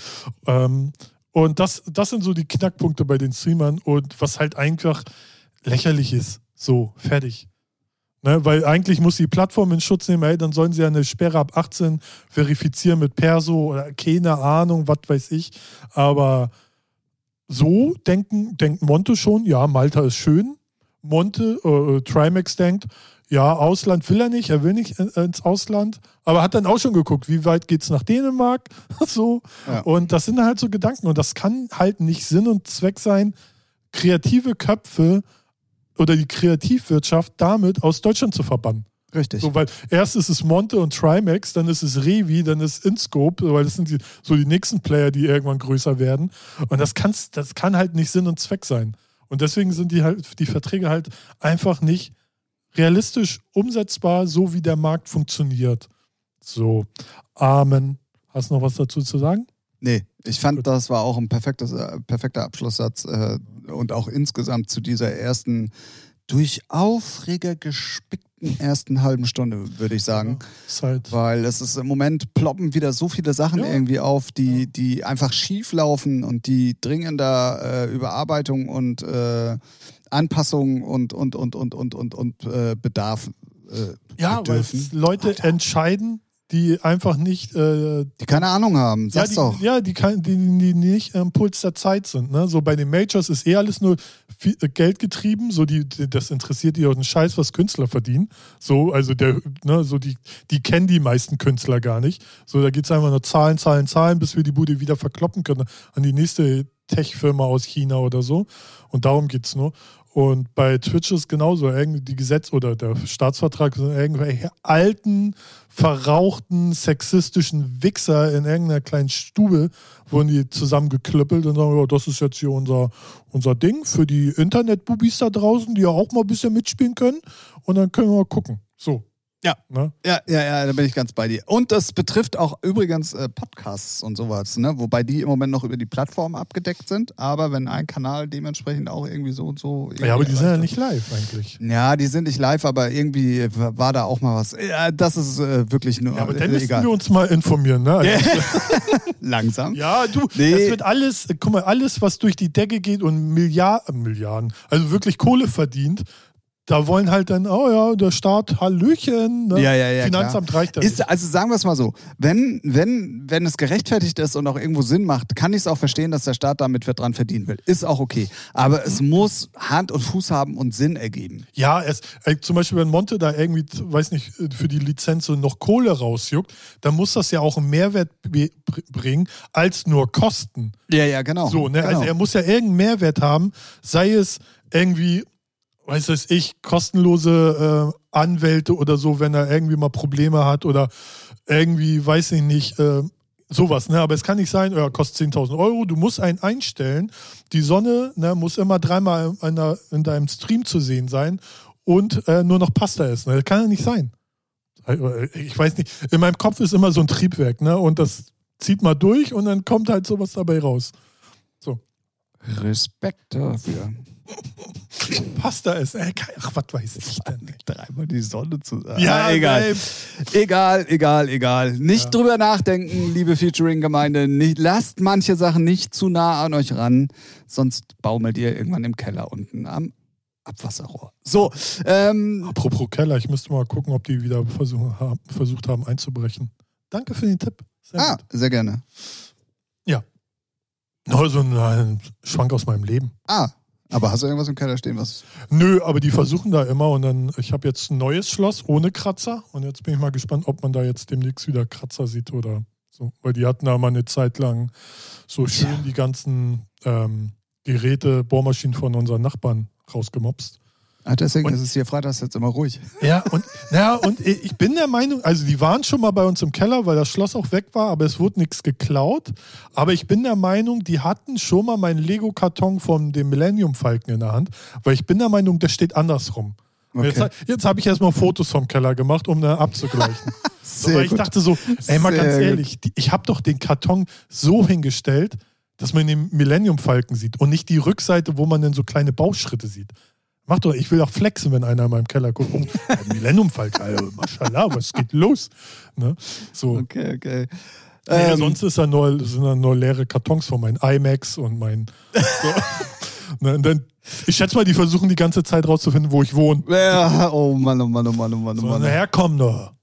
Ähm, und das, das sind so die Knackpunkte bei den Streamern und was halt einfach lächerlich ist. So, fertig. Ne, weil eigentlich muss die Plattform in Schutz nehmen, ey, dann sollen sie ja eine Sperre ab 18 verifizieren mit Perso oder keine Ahnung, was weiß ich. Aber so denken, denkt Monte schon, ja, Malta ist schön. Monte, äh, Trimax denkt, ja, Ausland will er nicht, er will nicht in- ins Ausland, aber hat dann auch schon geguckt, wie weit geht's nach Dänemark, so. Ja. Und das sind halt so Gedanken und das kann halt nicht Sinn und Zweck sein, kreative Köpfe oder die Kreativwirtschaft damit aus Deutschland zu verbannen. Richtig. So, weil erst ist es Monte und Trimax, dann ist es Revi, dann ist Inscope, weil das sind die, so die nächsten Player, die irgendwann größer werden. Und das, kann's, das kann halt nicht Sinn und Zweck sein. Und deswegen sind die halt, die Verträge halt einfach nicht realistisch umsetzbar, so wie der Markt funktioniert. So, Amen. Hast du noch was dazu zu sagen? Nee, ich fand, Gut. das war auch ein perfektes, äh, perfekter Abschlusssatz äh, und auch insgesamt zu dieser ersten, durch Aufreger gespickten ersten halben Stunde, würde ich sagen. Ist halt, Weil es ist im Moment ploppen wieder so viele Sachen Ja. irgendwie auf, die, die einfach schief laufen und die dringender äh, Überarbeitung und äh, Anpassung und, und, und, und, und, und, und äh, Bedarf äh, ja, weil bedürfen. Leute entscheiden, die einfach nicht äh, Die keine Ahnung haben, Ja, sag's die, doch. ja die, kann, die, die nicht am Puls der Zeit sind. Ne? So bei den Majors ist eh alles nur viel, äh, Geld getrieben. So die, das interessiert die auch einen Scheiß, was Künstler verdienen. So, also der, ne, so die, die kennen die meisten Künstler gar nicht. So, da geht es einfach nur Zahlen, Zahlen, Zahlen, bis wir die Bude wieder verkloppen können an die nächste Tech-Firma aus China oder so. Und darum geht es nur. Und bei Twitch ist genauso. Die Gesetz- oder der Staatsvertrag sind irgendwelche alten, verrauchten, sexistischen Wichser in irgendeiner kleinen Stube, wurden die zusammengeklöppelt und sagen, ja, das ist jetzt hier unser, unser Ding für die Internetbubis da draußen, die ja auch mal ein bisschen mitspielen können. Und dann können wir mal gucken. So. Ja. Ne? Ja, ja, ja, da bin ich ganz bei dir. Und das betrifft auch übrigens äh, Podcasts und sowas, ne? wobei die im Moment noch über die Plattform abgedeckt sind, aber wenn ein Kanal dementsprechend auch irgendwie so und so. Ja, aber die sind ja nicht live eigentlich. Ja, die sind nicht live, aber irgendwie war da auch mal was. Ja, das ist äh, wirklich nur Ja, aber dann äh, müssen wir uns mal informieren. Ne? Also, Langsam. Ja, du, Nee. es wird alles, guck mal, alles, was durch die Decke geht und Milliarden, Milliarden, also wirklich Kohle verdient, da wollen halt dann, oh ja, der Staat, Hallöchen. Ne? Ja, ja, ja, Finanzamt reicht ja Ist, nicht. also sagen wir es mal so, wenn, wenn, wenn es gerechtfertigt ist und auch irgendwo Sinn macht, kann ich es auch verstehen, dass der Staat damit dran verdienen will. Ist auch okay. Aber es muss Hand und Fuß haben und Sinn ergeben. Ja, es, äh, zum Beispiel, wenn Monte da irgendwie, weiß nicht, für die Lizenz so noch Kohle rausjuckt, dann muss das ja auch einen Mehrwert bringen, als nur Kosten. Ja, ja, genau. So, ne? genau. Also er muss ja irgendeinen Mehrwert haben, sei es irgendwie, weiß es ich, kostenlose äh, Anwälte oder so, wenn er irgendwie mal Probleme hat oder irgendwie, weiß ich nicht, äh, sowas, ne? Aber es kann nicht sein, ja, kostet 10.000 Euro, du musst einen einstellen, die Sonne ne, muss immer dreimal in, in deinem Stream zu sehen sein und äh, nur noch Pasta essen. Das kann ja nicht sein. Ich weiß nicht, in meinem Kopf ist immer so ein Triebwerk, ne? Und das zieht mal durch und dann kommt halt sowas dabei raus. Respekt dafür. Pasta ist, ey, ach, was weiß ich denn? Dreimal die Sonne zu Ja, Ah, egal. ey, Egal, egal, egal. Nicht Ja. drüber nachdenken, liebe Featuring-Gemeinde. Lasst manche Sachen nicht zu nah an euch ran, sonst baumelt ihr irgendwann im Keller unten am Abwasserrohr. So, ähm, Apropos Keller, ich müsste mal gucken, ob die wieder haben, versucht haben einzubrechen. Danke für den Tipp. Sehr ah, gut. sehr gerne. No, so ein, ein Schwank aus meinem Leben. Ah, aber hast du irgendwas im Keller stehen, was Nö, aber die versuchen da immer und dann, ich habe jetzt ein neues Schloss ohne Kratzer und jetzt bin ich mal gespannt, ob man da jetzt demnächst wieder Kratzer sieht oder so. Weil die hatten da mal eine Zeit lang so schön Tja. die ganzen ähm, Geräte, Bohrmaschinen von unseren Nachbarn rausgemopst. Ah, deswegen Und- ist es hier freitags jetzt immer ruhig. Ja, und, ja, und ich bin der Meinung, also die waren schon mal bei uns im Keller, weil das Schloss auch weg war, aber es wurde nichts geklaut. Aber ich bin der Meinung, die hatten schon mal meinen Lego-Karton von dem Millennium Falken in der Hand, weil ich bin der Meinung, der steht andersrum. Okay. Jetzt, jetzt habe ich erstmal Fotos vom Keller gemacht, um da abzugleichen. so, weil ich dachte so, ey, mal Sehr ganz gut. ehrlich, die, ich habe doch den Karton so hingestellt, dass man den Millennium Falken sieht und nicht die Rückseite, wo man dann so kleine Bauschritte sieht. Mach doch, ich will auch flexen, wenn einer in meinem Keller guckt. Oh, Millennium Falken, Alter, Maschallah, was geht los? Ne? So. Okay, okay. Nee, Ähm, sonst ist da nur, sind da nur leere Kartons von meinen iMacs und mein. So. ne, dann, ich schätze mal, die versuchen die ganze Zeit rauszufinden, wo ich wohne. ja, oh Mann, oh Mann, oh Mann, oh Mann, oh So, Mann. naher, komm doch.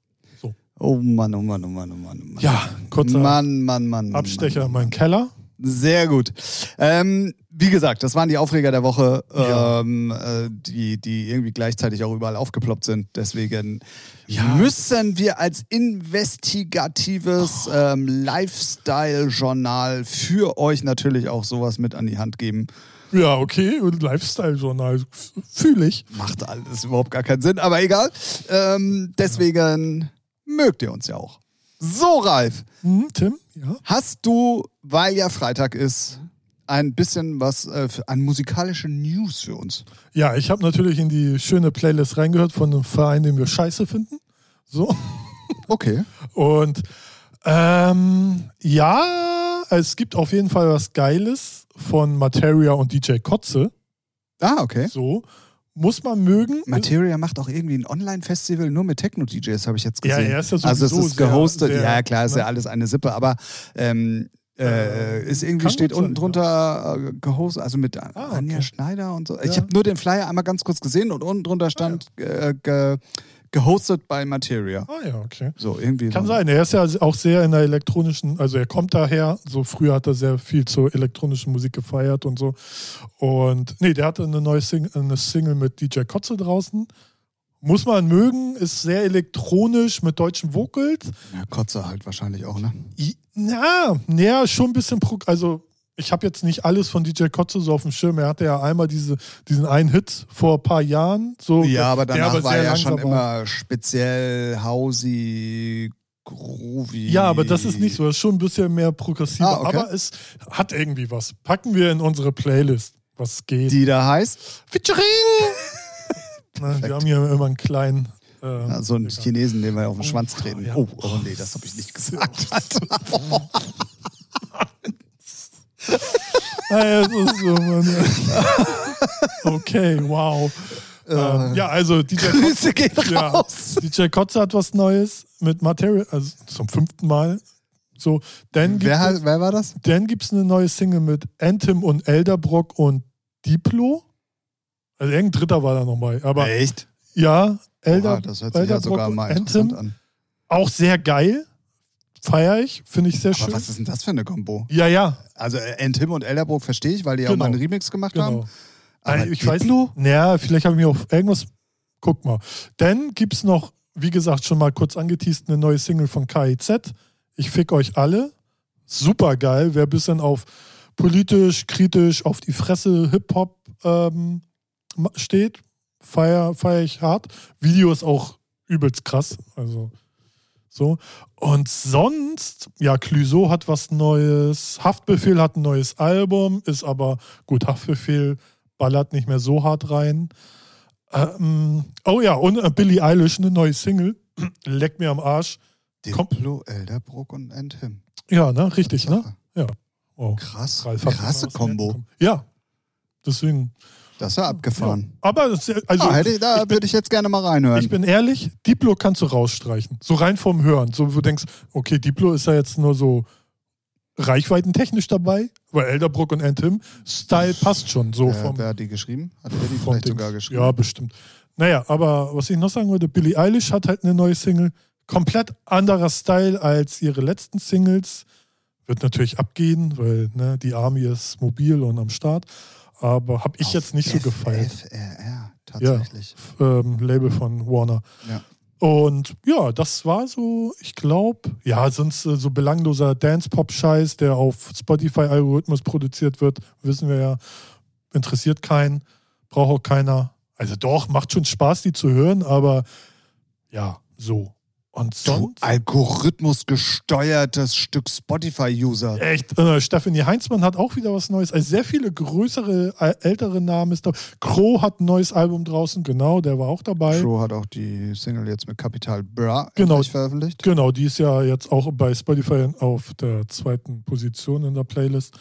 Oh Mann, oh Mann, oh Mann, oh Mann, oh Mann. Ja, kurzer Mann, Mann, Mann. Mann, Abstecher Mann, in Mann. meinen Keller. Sehr gut. Ähm, wie gesagt, das waren die Aufreger der Woche, Ja. ähm, äh, die, die irgendwie gleichzeitig auch überall aufgeploppt sind. Deswegen Ja. müssen wir als investigatives ähm, Lifestyle-Journal für euch natürlich auch sowas mit an die Hand geben. Ja, okay, und Lifestyle-Journal fühle ich. Macht alles überhaupt gar keinen Sinn, aber egal. Ähm, deswegen mögt ihr uns ja auch. So, Ralf, Hm, Tim, ja. hast du, weil ja Freitag ist, ein bisschen was äh, für, an musikalische News für uns? Ja, ich habe natürlich in die schöne Playlist reingehört von einem Verein, den wir scheiße finden. So. Okay. Und ähm, ja, es gibt auf jeden Fall was Geiles von Materia und DJ Kotze. Ah, okay. So. Muss man mögen. Materia macht auch irgendwie ein Online-Festival nur mit Techno-DJs, habe ich jetzt Ja, gesehen. er ist ja also es ist gehostet, sehr- sehr, ja klar, ist ne? ja alles eine Sippe, aber ähm, äh, Äh, ist irgendwie kann steht gut sein, unten drunter äh, gehostet, also mit Ah, Anja okay. Schneider und so. Ich Ja. habe nur den Flyer einmal ganz kurz gesehen und unten drunter stand äh, ge, gehostet bei Materia. Ah ja, okay. So irgendwie. Kann so. sein. Er ist ja auch sehr in der elektronischen, also er kommt daher, so früher hat er sehr viel zur elektronischen Musik gefeiert und so. Und nee, der hatte eine neue Sing eine Single mit DJ Kotze draußen. Muss man mögen, ist sehr elektronisch mit deutschen Vocals. Ja, Kotze halt wahrscheinlich auch, ne? Na, ja, schon ein bisschen, also ich habe jetzt nicht alles von DJ Kotze so auf dem Schirm. Er hatte ja einmal diese, diesen einen Hit vor ein paar Jahren. So, Ja, aber danach war sehr ja schon war. immer speziell Hausi, Groovy. Ja, aber das ist nicht so. Das ist schon ein bisschen mehr progressiver. Ah, okay. Aber es hat irgendwie was. Packen wir in unsere Playlist, was geht. Die da heißt? Featuring! Na, wir haben hier immer einen kleinen. Äh, Ja, so einen Digga. Chinesen, den wir auf den Schwanz treten. ja. Oh, oh nee, das habe ich nicht gesagt. Ah, das ist so, Mann. okay, wow. Ähm, ja, also DJ Kotze, Grüße gehen ja, raus. DJ Kotze hat was Neues mit Material, also zum fünften Mal. So, dann Wer, hat, wer war das? Dann gibt es eine neue Single mit Anthem und Elderbrock und Diplo. Also irgendein Dritter war da noch bei. Aber Echt? ja, Elder, Oha, das hört sich Elder ja sogar mal interessant Anthem, an. auch sehr geil. Feier ich, finde ich sehr Aber schön. was ist denn das für eine Kombo? Ja, ja, Also äh, Tim und Elderbrook verstehe ich, weil die ja auch Genau. mal einen Remix gemacht haben. genau. Aber Äh, ich weiß Diplo? Naja, vielleicht habe ich mir auf irgendwas. Guck mal. Dann gibt es noch, wie gesagt, schon mal kurz angeteased, eine neue Single von KIZ. Ich fick euch alle. Super geil. Wer ein bisschen auf politisch, kritisch, auf die Fresse Hip-Hop ähm, ma- steht, feier, feier ich hart. Video ist auch übelst krass. Also so. Und sonst, ja, Clüso hat was Neues. Haftbefehl hat ein neues Album, ist aber gut, Haftbefehl ballert nicht mehr so hart rein. Ähm, oh ja, und äh, Billie Eilish, eine neue Single. Leck mir am Arsch. Diplo, Elderbrook und Tim. Ja, ne? Richtig, ne? Ja. Oh. Krass. Krasse Kombo. Ja. Deswegen. Das ist ja abgefahren. Ja. Aber also, ah, ich, da ich bin- würde ich jetzt gerne mal reinhören. Ich bin ehrlich, Diplo kannst du rausstreichen. So rein vom Hören. So, wo du denkst, okay, Diplo ist ja jetzt nur so reichweitentechnisch dabei, weil Elderbrook und Anthem, Style passt schon. So wer, vom, wer hat die geschrieben? Hat der die vielleicht sogar geschrieben? Ja, bestimmt. Naja, aber was ich noch sagen wollte, Billie Eilish hat halt eine neue Single. Komplett anderer Style als ihre letzten Singles. Wird natürlich abgehen, weil ne, die Army ist mobil und am Start. Aber habe ich Auf jetzt nicht so gefeiert. FRR, tatsächlich. ähm, Label von Warner. Ja. Und ja, das war so, ich glaube, ja, sonst äh, so belangloser Dance-Pop-Scheiß, der auf Spotify-Algorithmus produziert wird, wissen wir ja, interessiert keinen, braucht auch keiner. Also doch, macht schon Spaß, die zu hören, aber ja, so. Und Du sonst. Algorithmus gesteuertes Stück Spotify-User. Echt, äh, Stephanie Heinzmann hat auch wieder was Neues. Also sehr viele größere, äh, ältere Namen ist da. Crow hat ein neues Album draußen, genau, der war auch dabei. Crow hat auch die Single jetzt mit Capital Bra Genau. veröffentlicht. Genau, die ist ja jetzt auch bei Spotify auf der zweiten Position in der Playlist.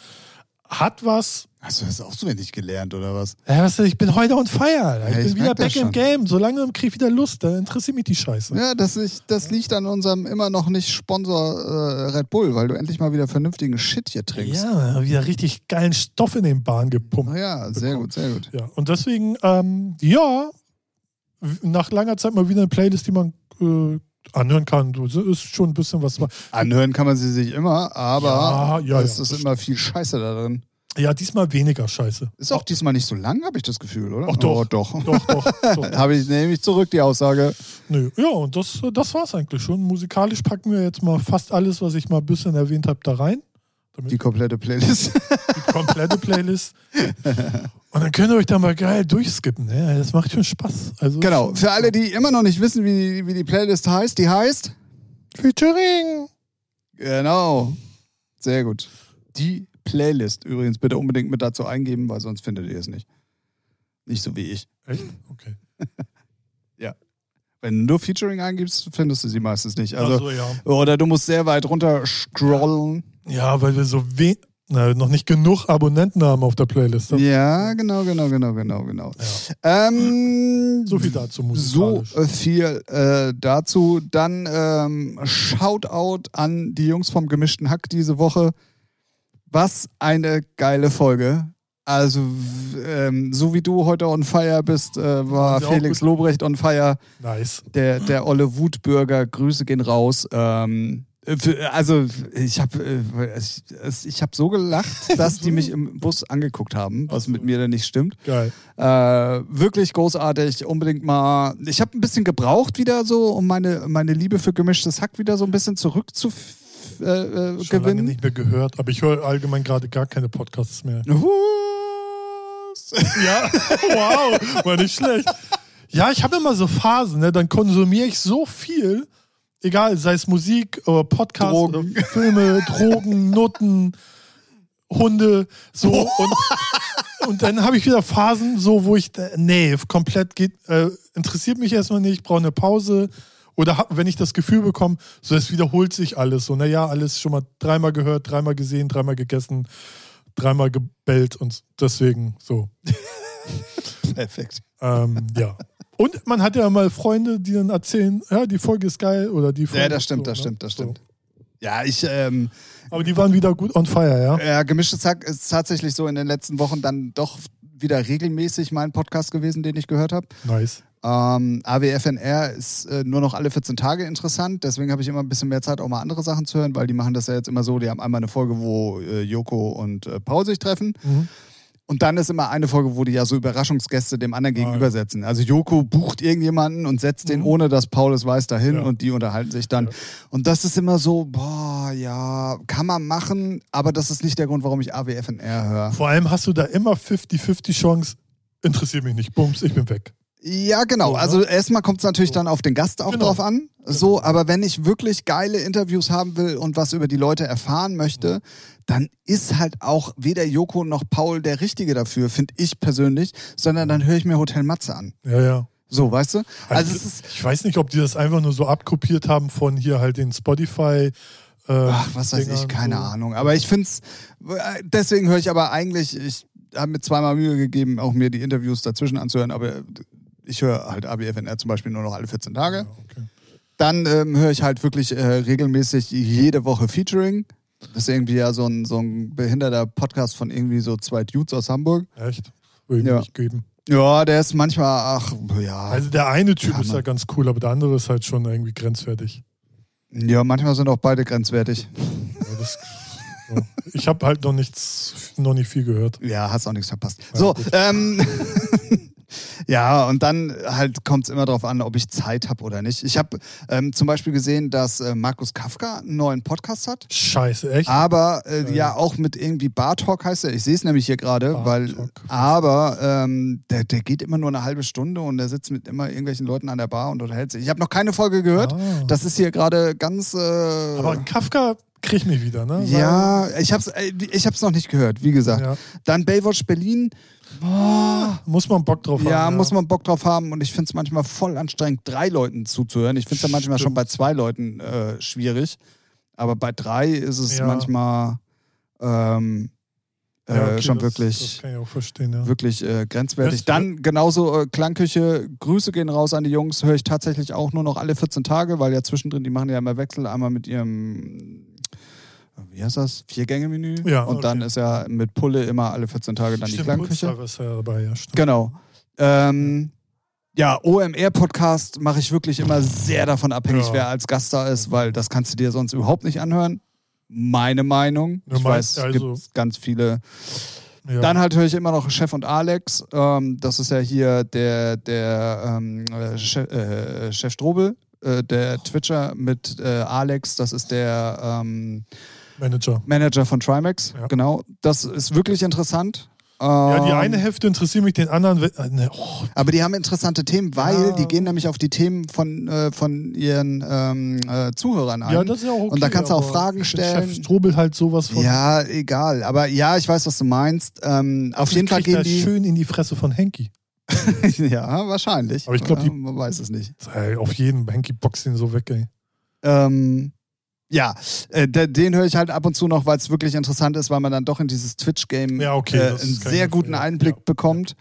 Hat was. Hast du das auch so wenig gelernt, oder was? Ja, was, ich bin heute on fire. Ich Ja, ich bin wieder merk das back im. Game. Solange kriege ich wieder Lust. Da interessiert mich die Scheiße. Ja, das, ich, das liegt an unserem immer noch nicht Sponsor äh, Red Bull, weil du endlich mal wieder vernünftigen Shit hier trinkst. Ja, wieder richtig geilen Stoff in den Bahn gepumpt. Ja, sehr Bekommen. gut, sehr gut. Ja, und deswegen, ähm, ja, nach langer Zeit mal wieder eine Playlist, die man äh, anhören kann. Du, so ist schon ein bisschen was. Anhören kann man sie sich immer, aber Ja, ja, es ja, ist das immer viel Scheiße da drin. Ja, diesmal weniger Scheiße. Ist auch diesmal nicht so lang, habe ich das Gefühl, oder? Ach doch. Oh, doch. Doch, doch. doch. habe ich, nehme ich zurück, die Aussage. Nö. Ja, und das, das war's eigentlich schon. Musikalisch packen wir jetzt mal fast alles, was ich mal ein bisschen erwähnt habe, da rein. Damit Die komplette Playlist. die komplette Playlist. Und dann könnt ihr euch da mal geil durchskippen. Ne? Das macht schon Spaß. Also genau. Für alle, die immer noch nicht wissen, wie, wie die Playlist heißt, die heißt. Featuring. Genau. Sehr gut. Die Playlist. Übrigens bitte unbedingt mit dazu eingeben, weil sonst findet ihr es nicht. Nicht so wie ich. Echt? Okay. Wenn du nur Featuring eingibst, findest du sie meistens nicht. Also, Ach so, ja. Oder du musst sehr weit runter scrollen. Ja, weil wir so we na, noch nicht genug Abonnenten haben auf der Playlist. Das- Ja, genau, genau, genau, genau, genau. Ähm, So viel dazu So musikalisch. äh, viel äh, dazu. Dann ähm, Shoutout an die Jungs vom gemischten Hack diese Woche. Was eine geile Folge. Also, ähm, so wie du heute on fire bist, äh, war Felix? Lobrecht on fire. Nice. Der, der Olle Wutbürger, Grüße gehen raus. Ähm, äh, also, ich habe äh, ich, es- ich hab so gelacht, dass die mich im Bus angeguckt haben, was mit mir dann nicht stimmt. Geil. Äh, wirklich großartig, unbedingt mal. Ich habe ein bisschen gebraucht wieder so, um meine, meine Liebe für gemischtes Hack wieder so ein bisschen zurück zu äh, äh, Schon lange nicht mehr gehört, aber ich höre allgemein gerade gar keine Podcasts mehr. Was? Ja, wow, war nicht schlecht. Ja, ich habe immer so Phasen, ne? dann konsumiere ich so viel, egal, sei es Musik oder Podcast Drogen. oder Filme, Drogen, Nutten, Hunde, so und, und dann habe ich wieder Phasen, so wo ich, äh, nee, komplett geht, äh, interessiert mich erstmal nicht, brauche eine Pause. Oder hab, wenn ich das Gefühl bekomme, so es wiederholt sich alles. So, naja, alles schon mal dreimal gehört, dreimal gesehen, dreimal gegessen, dreimal gebellt und deswegen so. Perfekt. Ähm, ja. Und man hat ja mal Freunde, die dann erzählen, ja, die Folge ist geil oder die Folge Ja, das stimmt, so, das ne? stimmt, das So. stimmt. Ja, ich, ähm, Aber die waren wieder gut on fire, ja. ja, gemischtes Hack ist tatsächlich so in den letzten Wochen dann doch wieder regelmäßig mein Podcast gewesen, den ich gehört habe. Nice. Ähm, AWFNR ist äh, nur noch alle 14 Tage interessant, deswegen habe ich immer ein bisschen mehr Zeit, auch mal andere Sachen zu hören, weil die machen das ja jetzt immer so, die haben einmal eine Folge, wo äh, Joko und äh, Paul sich treffen. Mhm. Und dann ist immer eine Folge, wo die ja so Überraschungsgäste dem anderen gegenübersetzen. Also Joko bucht irgendjemanden und setzt den, Mhm. ohne dass Paul es weiß, dahin Ja. und die unterhalten sich dann. Ja. Und das ist immer so, boah, ja, kann man machen, aber das ist nicht der Grund, warum ich AWFNR höre. Vor allem hast du da immer 50-50 Chance, interessiert mich nicht. Bums, ich bin weg. Ja, genau. So? Also erstmal kommt es natürlich So. dann auf den Gast auch Genau. drauf an. So, aber wenn ich wirklich geile Interviews haben will und was über die Leute erfahren möchte, dann ist halt auch weder Joko noch Paul der Richtige dafür, finde ich persönlich, sondern dann höre ich mir Hotel Matze an. Ja, ja. So, weißt du? Also, Also, es ist, ich weiß nicht, ob die das einfach nur so abkopiert haben von hier halt den Spotify. Äh, ach, was weiß ich, Dingern, keine so. Ahnung. Aber ich finde es, deswegen höre ich aber eigentlich, ich habe mir zweimal Mühe gegeben, auch mir die Interviews dazwischen anzuhören, aber ich höre halt ABFNR zum Beispiel nur noch alle 14 Tage. Ja, okay. Dann ähm, höre ich halt wirklich äh, regelmäßig jede Woche Featuring. Das ist irgendwie ja so ein, so ein behinderter Podcast von irgendwie so zwei Dudes aus Hamburg. Echt? Würde ich Ja. nicht geben. Ja, der ist manchmal, ach, ja. Also der eine Typ Ja, ist ja Mann. ganz cool, aber der andere ist halt schon irgendwie grenzwertig. Ja, manchmal sind auch beide grenzwertig. Ja, das, so. Ich habe halt noch nichts, noch nicht viel gehört. Ja, hast auch nichts verpasst. Ja, so, ähm. Ja, und dann halt kommt es immer darauf an, ob ich Zeit habe oder nicht. Ich habe ähm, zum Beispiel gesehen, dass äh, Markus Kafka einen neuen Podcast hat. Scheiße, echt? Aber äh, Geil. ja auch mit irgendwie Bartalk heißt er. Ich sehe es nämlich hier gerade, weil. Aber ähm, der, der geht immer nur eine halbe Stunde und der sitzt mit immer irgendwelchen Leuten an der Bar und unterhält sich. Ich habe noch keine Folge gehört. Ah. Das ist hier gerade ganz. Äh, aber Kafka kriegt mich wieder, ne? ja, ich hab's, äh, ich hab's noch nicht gehört, wie gesagt. ja. Dann Baywatch Berlin. Boah. Muss man Bock drauf Ja, haben. muss man Bock drauf haben und ich finde es manchmal voll anstrengend, drei Leuten zuzuhören. Ich finde es ja manchmal schon bei zwei Leuten äh, schwierig, aber bei drei ist es Ja. manchmal ähm, äh, Ja, okay, schon das, wirklich, Das ja. wirklich äh, grenzwertig. Du- Dann genauso äh, Klangküche, Grüße gehen raus an die Jungs, höre ich tatsächlich auch nur noch alle 14 Tage, weil ja zwischendrin, die machen ja immer Wechsel, einmal mit ihrem, wie heißt das, Vier-Gänge-Menü Ja, und dann okay. ist ja mit Pulle immer alle 14 Tage dann die Stimmt, Klangküche. Putztag ist ja dabei, ja, stimmt. Genau. Ähm, ja, OMR-Podcast mache ich wirklich immer sehr davon abhängig, Ja. wer als Gast da ist, weil das kannst du dir sonst überhaupt nicht anhören. Meine Meinung. Ja, Ich weiß, es also- gibt ganz viele. Ja. Dann halt höre ich immer noch Chef und Alex. Ähm, das ist ja hier der, der ähm, äh, Chef, äh, Chef Strobel, äh, der Twitcher mit äh, Alex. Das ist der ähm, Manager. Manager von Trimax. Ja. Genau. Das ist wirklich interessant. Ja, die Ähm, eine Hälfte interessiert mich, den anderen. äh, Ne, oh, Aber die haben interessante Themen, weil Ja. die gehen nämlich auf die Themen von, äh, von ihren ähm, äh, Zuhörern ein. ja, das ist ja auch okay. Und da kannst du auch Fragen stellen. Chef Strobel halt sowas von. ja, egal. Aber ja, ich weiß, was du meinst. Ähm, auf jeden Fall gehen die. schön in die Fresse von Henky. ja, wahrscheinlich. Aber ich glaub, die- Ja, Man weiß es nicht. Ey, auf jeden Henky boxt ihn so weg, ey. Ähm, ja, äh, de- den höre ich halt ab und zu noch, weil es wirklich interessant ist, weil man dann doch in dieses Twitch-Game Ja, okay, äh, einen sehr guten vorstellen. Einblick Ja. bekommt.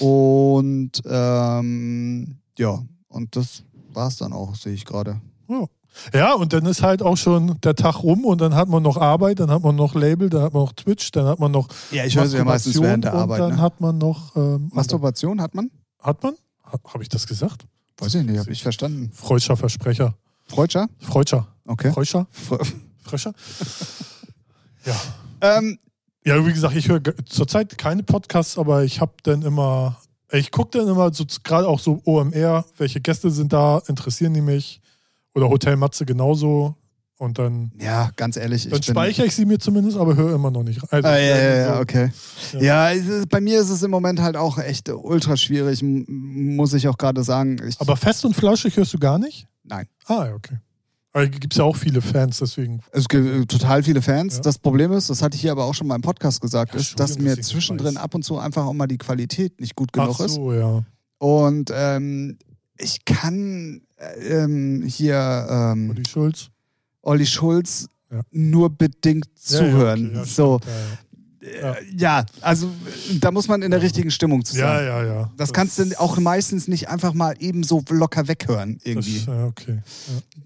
Und ähm, ja, und das war es dann auch, sehe ich gerade. Ja. ja, und dann ist halt auch schon der Tag rum und dann hat man noch Arbeit, dann hat man noch Label, dann hat man noch Twitch, dann hat man noch Ja, ich höre sie ja meistens Masturbation während der und Arbeit. dann Ne? hat man noch. Ähm, Masturbation hat man? hat man? Habe ich das gesagt? Weiß ich nicht, habe ich verstanden. Freudscher Versprecher. Freudscher? Freudscher. Okay. Freuscher? Fre Frescher? ja. ähm, Ja, wie gesagt, ich höre zurzeit keine Podcasts, aber ich habe dann immer, ich gucke dann immer so gerade auch so OMR, welche Gäste sind da, interessieren die mich oder Hotel Matze genauso und dann, ja, ganz ehrlich, dann ich speichere ich sie mir zumindest, aber höre immer noch nicht. Also, Ah, ja, ja, ja, so- okay. Ja. Ja, ist, bei mir ist es im Moment halt auch echt ultra schwierig, muss ich auch gerade sagen. Ich, Aber fest und flauschig hörst du gar nicht? nein. Ah, ja, okay. Aber gibt es ja auch viele Fans, deswegen. Es gibt äh, total viele Fans. Ja. Das Problem ist, das hatte ich hier aber auch schon mal im Podcast gesagt, Ja, ist, dass mir zwischendrin ab und zu einfach auch mal die Qualität nicht gut genug Ach ist. so, ja. Und ähm, ich kann äh, ähm, hier ähm, Olli Schulz. Olli Schulz Ja. nur bedingt zuhören. okay, so, stimmt, ja, ja, also äh, da muss man in der Ja. richtigen Stimmung zu sein. Ja, ja, ja. ja. Das, kannst du auch meistens nicht einfach mal eben so locker weghören Das, irgendwie. ja, okay.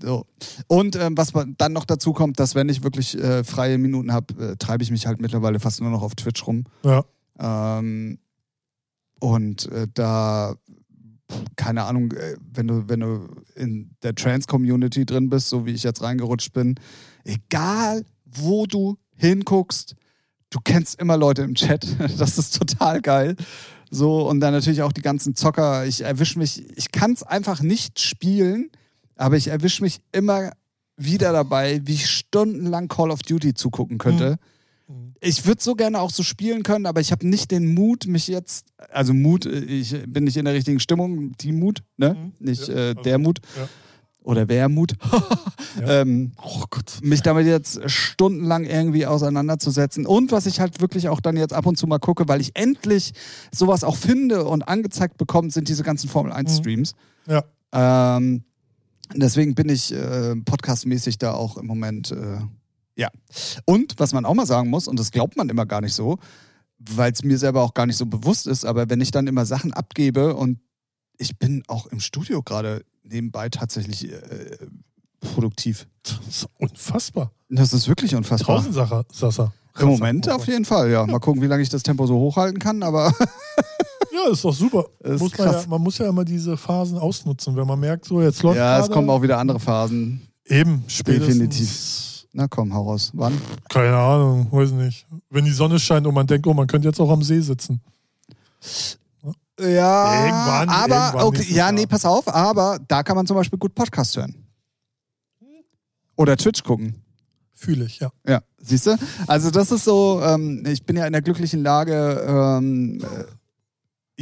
So. Und ähm, was dann noch dazu kommt, dass wenn ich wirklich äh, freie Minuten habe, äh, treibe ich mich halt mittlerweile fast nur noch auf Twitch rum. Ja. Ähm, und äh, da, keine Ahnung, äh, wenn du, wenn du in der Trans-Community drin bist, so wie ich jetzt reingerutscht bin, egal wo du hinguckst, du kennst immer Leute im Chat. Das ist total geil. So, und dann natürlich auch die ganzen Zocker. Ich erwische mich, ich kann es einfach nicht spielen, aber ich erwische mich immer wieder dabei, wie ich stundenlang Call of Duty zugucken könnte. Mhm. Ich würde so gerne auch so spielen können, aber ich habe nicht den Mut, mich jetzt, also Mut, ich bin nicht in der richtigen Stimmung, die Mut, ne? Mhm. Nicht Ja, äh, der Mut ja. Oder wer Mut. ähm, Oh mich damit jetzt stundenlang irgendwie auseinanderzusetzen. Und was ich halt wirklich auch dann jetzt ab und zu mal gucke, weil ich endlich sowas auch finde und angezeigt bekomme, sind diese ganzen Formel 1 Streams. Ja. Ähm, deswegen bin ich äh, podcastmäßig da auch im Moment, äh, ja. Und was man auch mal sagen muss, und das glaubt man immer gar nicht so, weil es mir selber auch gar nicht so bewusst ist, aber wenn ich dann immer Sachen abgebe und ich bin auch im Studio gerade nebenbei tatsächlich äh, produktiv. Das ist unfassbar. Das ist wirklich unfassbar. Tausendsacher, Sasser. Im Moment auf jeden Fall, ja. Mal gucken, wie lange ich das Tempo so hochhalten kann, aber Ja, ist doch super. Ist muss man, ja, man muss ja immer diese Phasen ausnutzen, wenn man merkt, so jetzt läuft ja, es kommen auch wieder andere Phasen. Eben, spätestens. Definitiv. Na komm, hau raus. Wann? Keine Ahnung, weiß nicht. Wenn die Sonne scheint und man denkt, oh, man könnte jetzt auch am See sitzen. Ja, Irgendwann, aber irgendwann okay, ja, nee, pass auf, aber da kann man zum Beispiel gut Podcast hören. Oder Twitch gucken. Fühle ich, ja. Ja, siehst du? Also das ist so, ähm, ich bin ja in der glücklichen Lage, ähm, äh,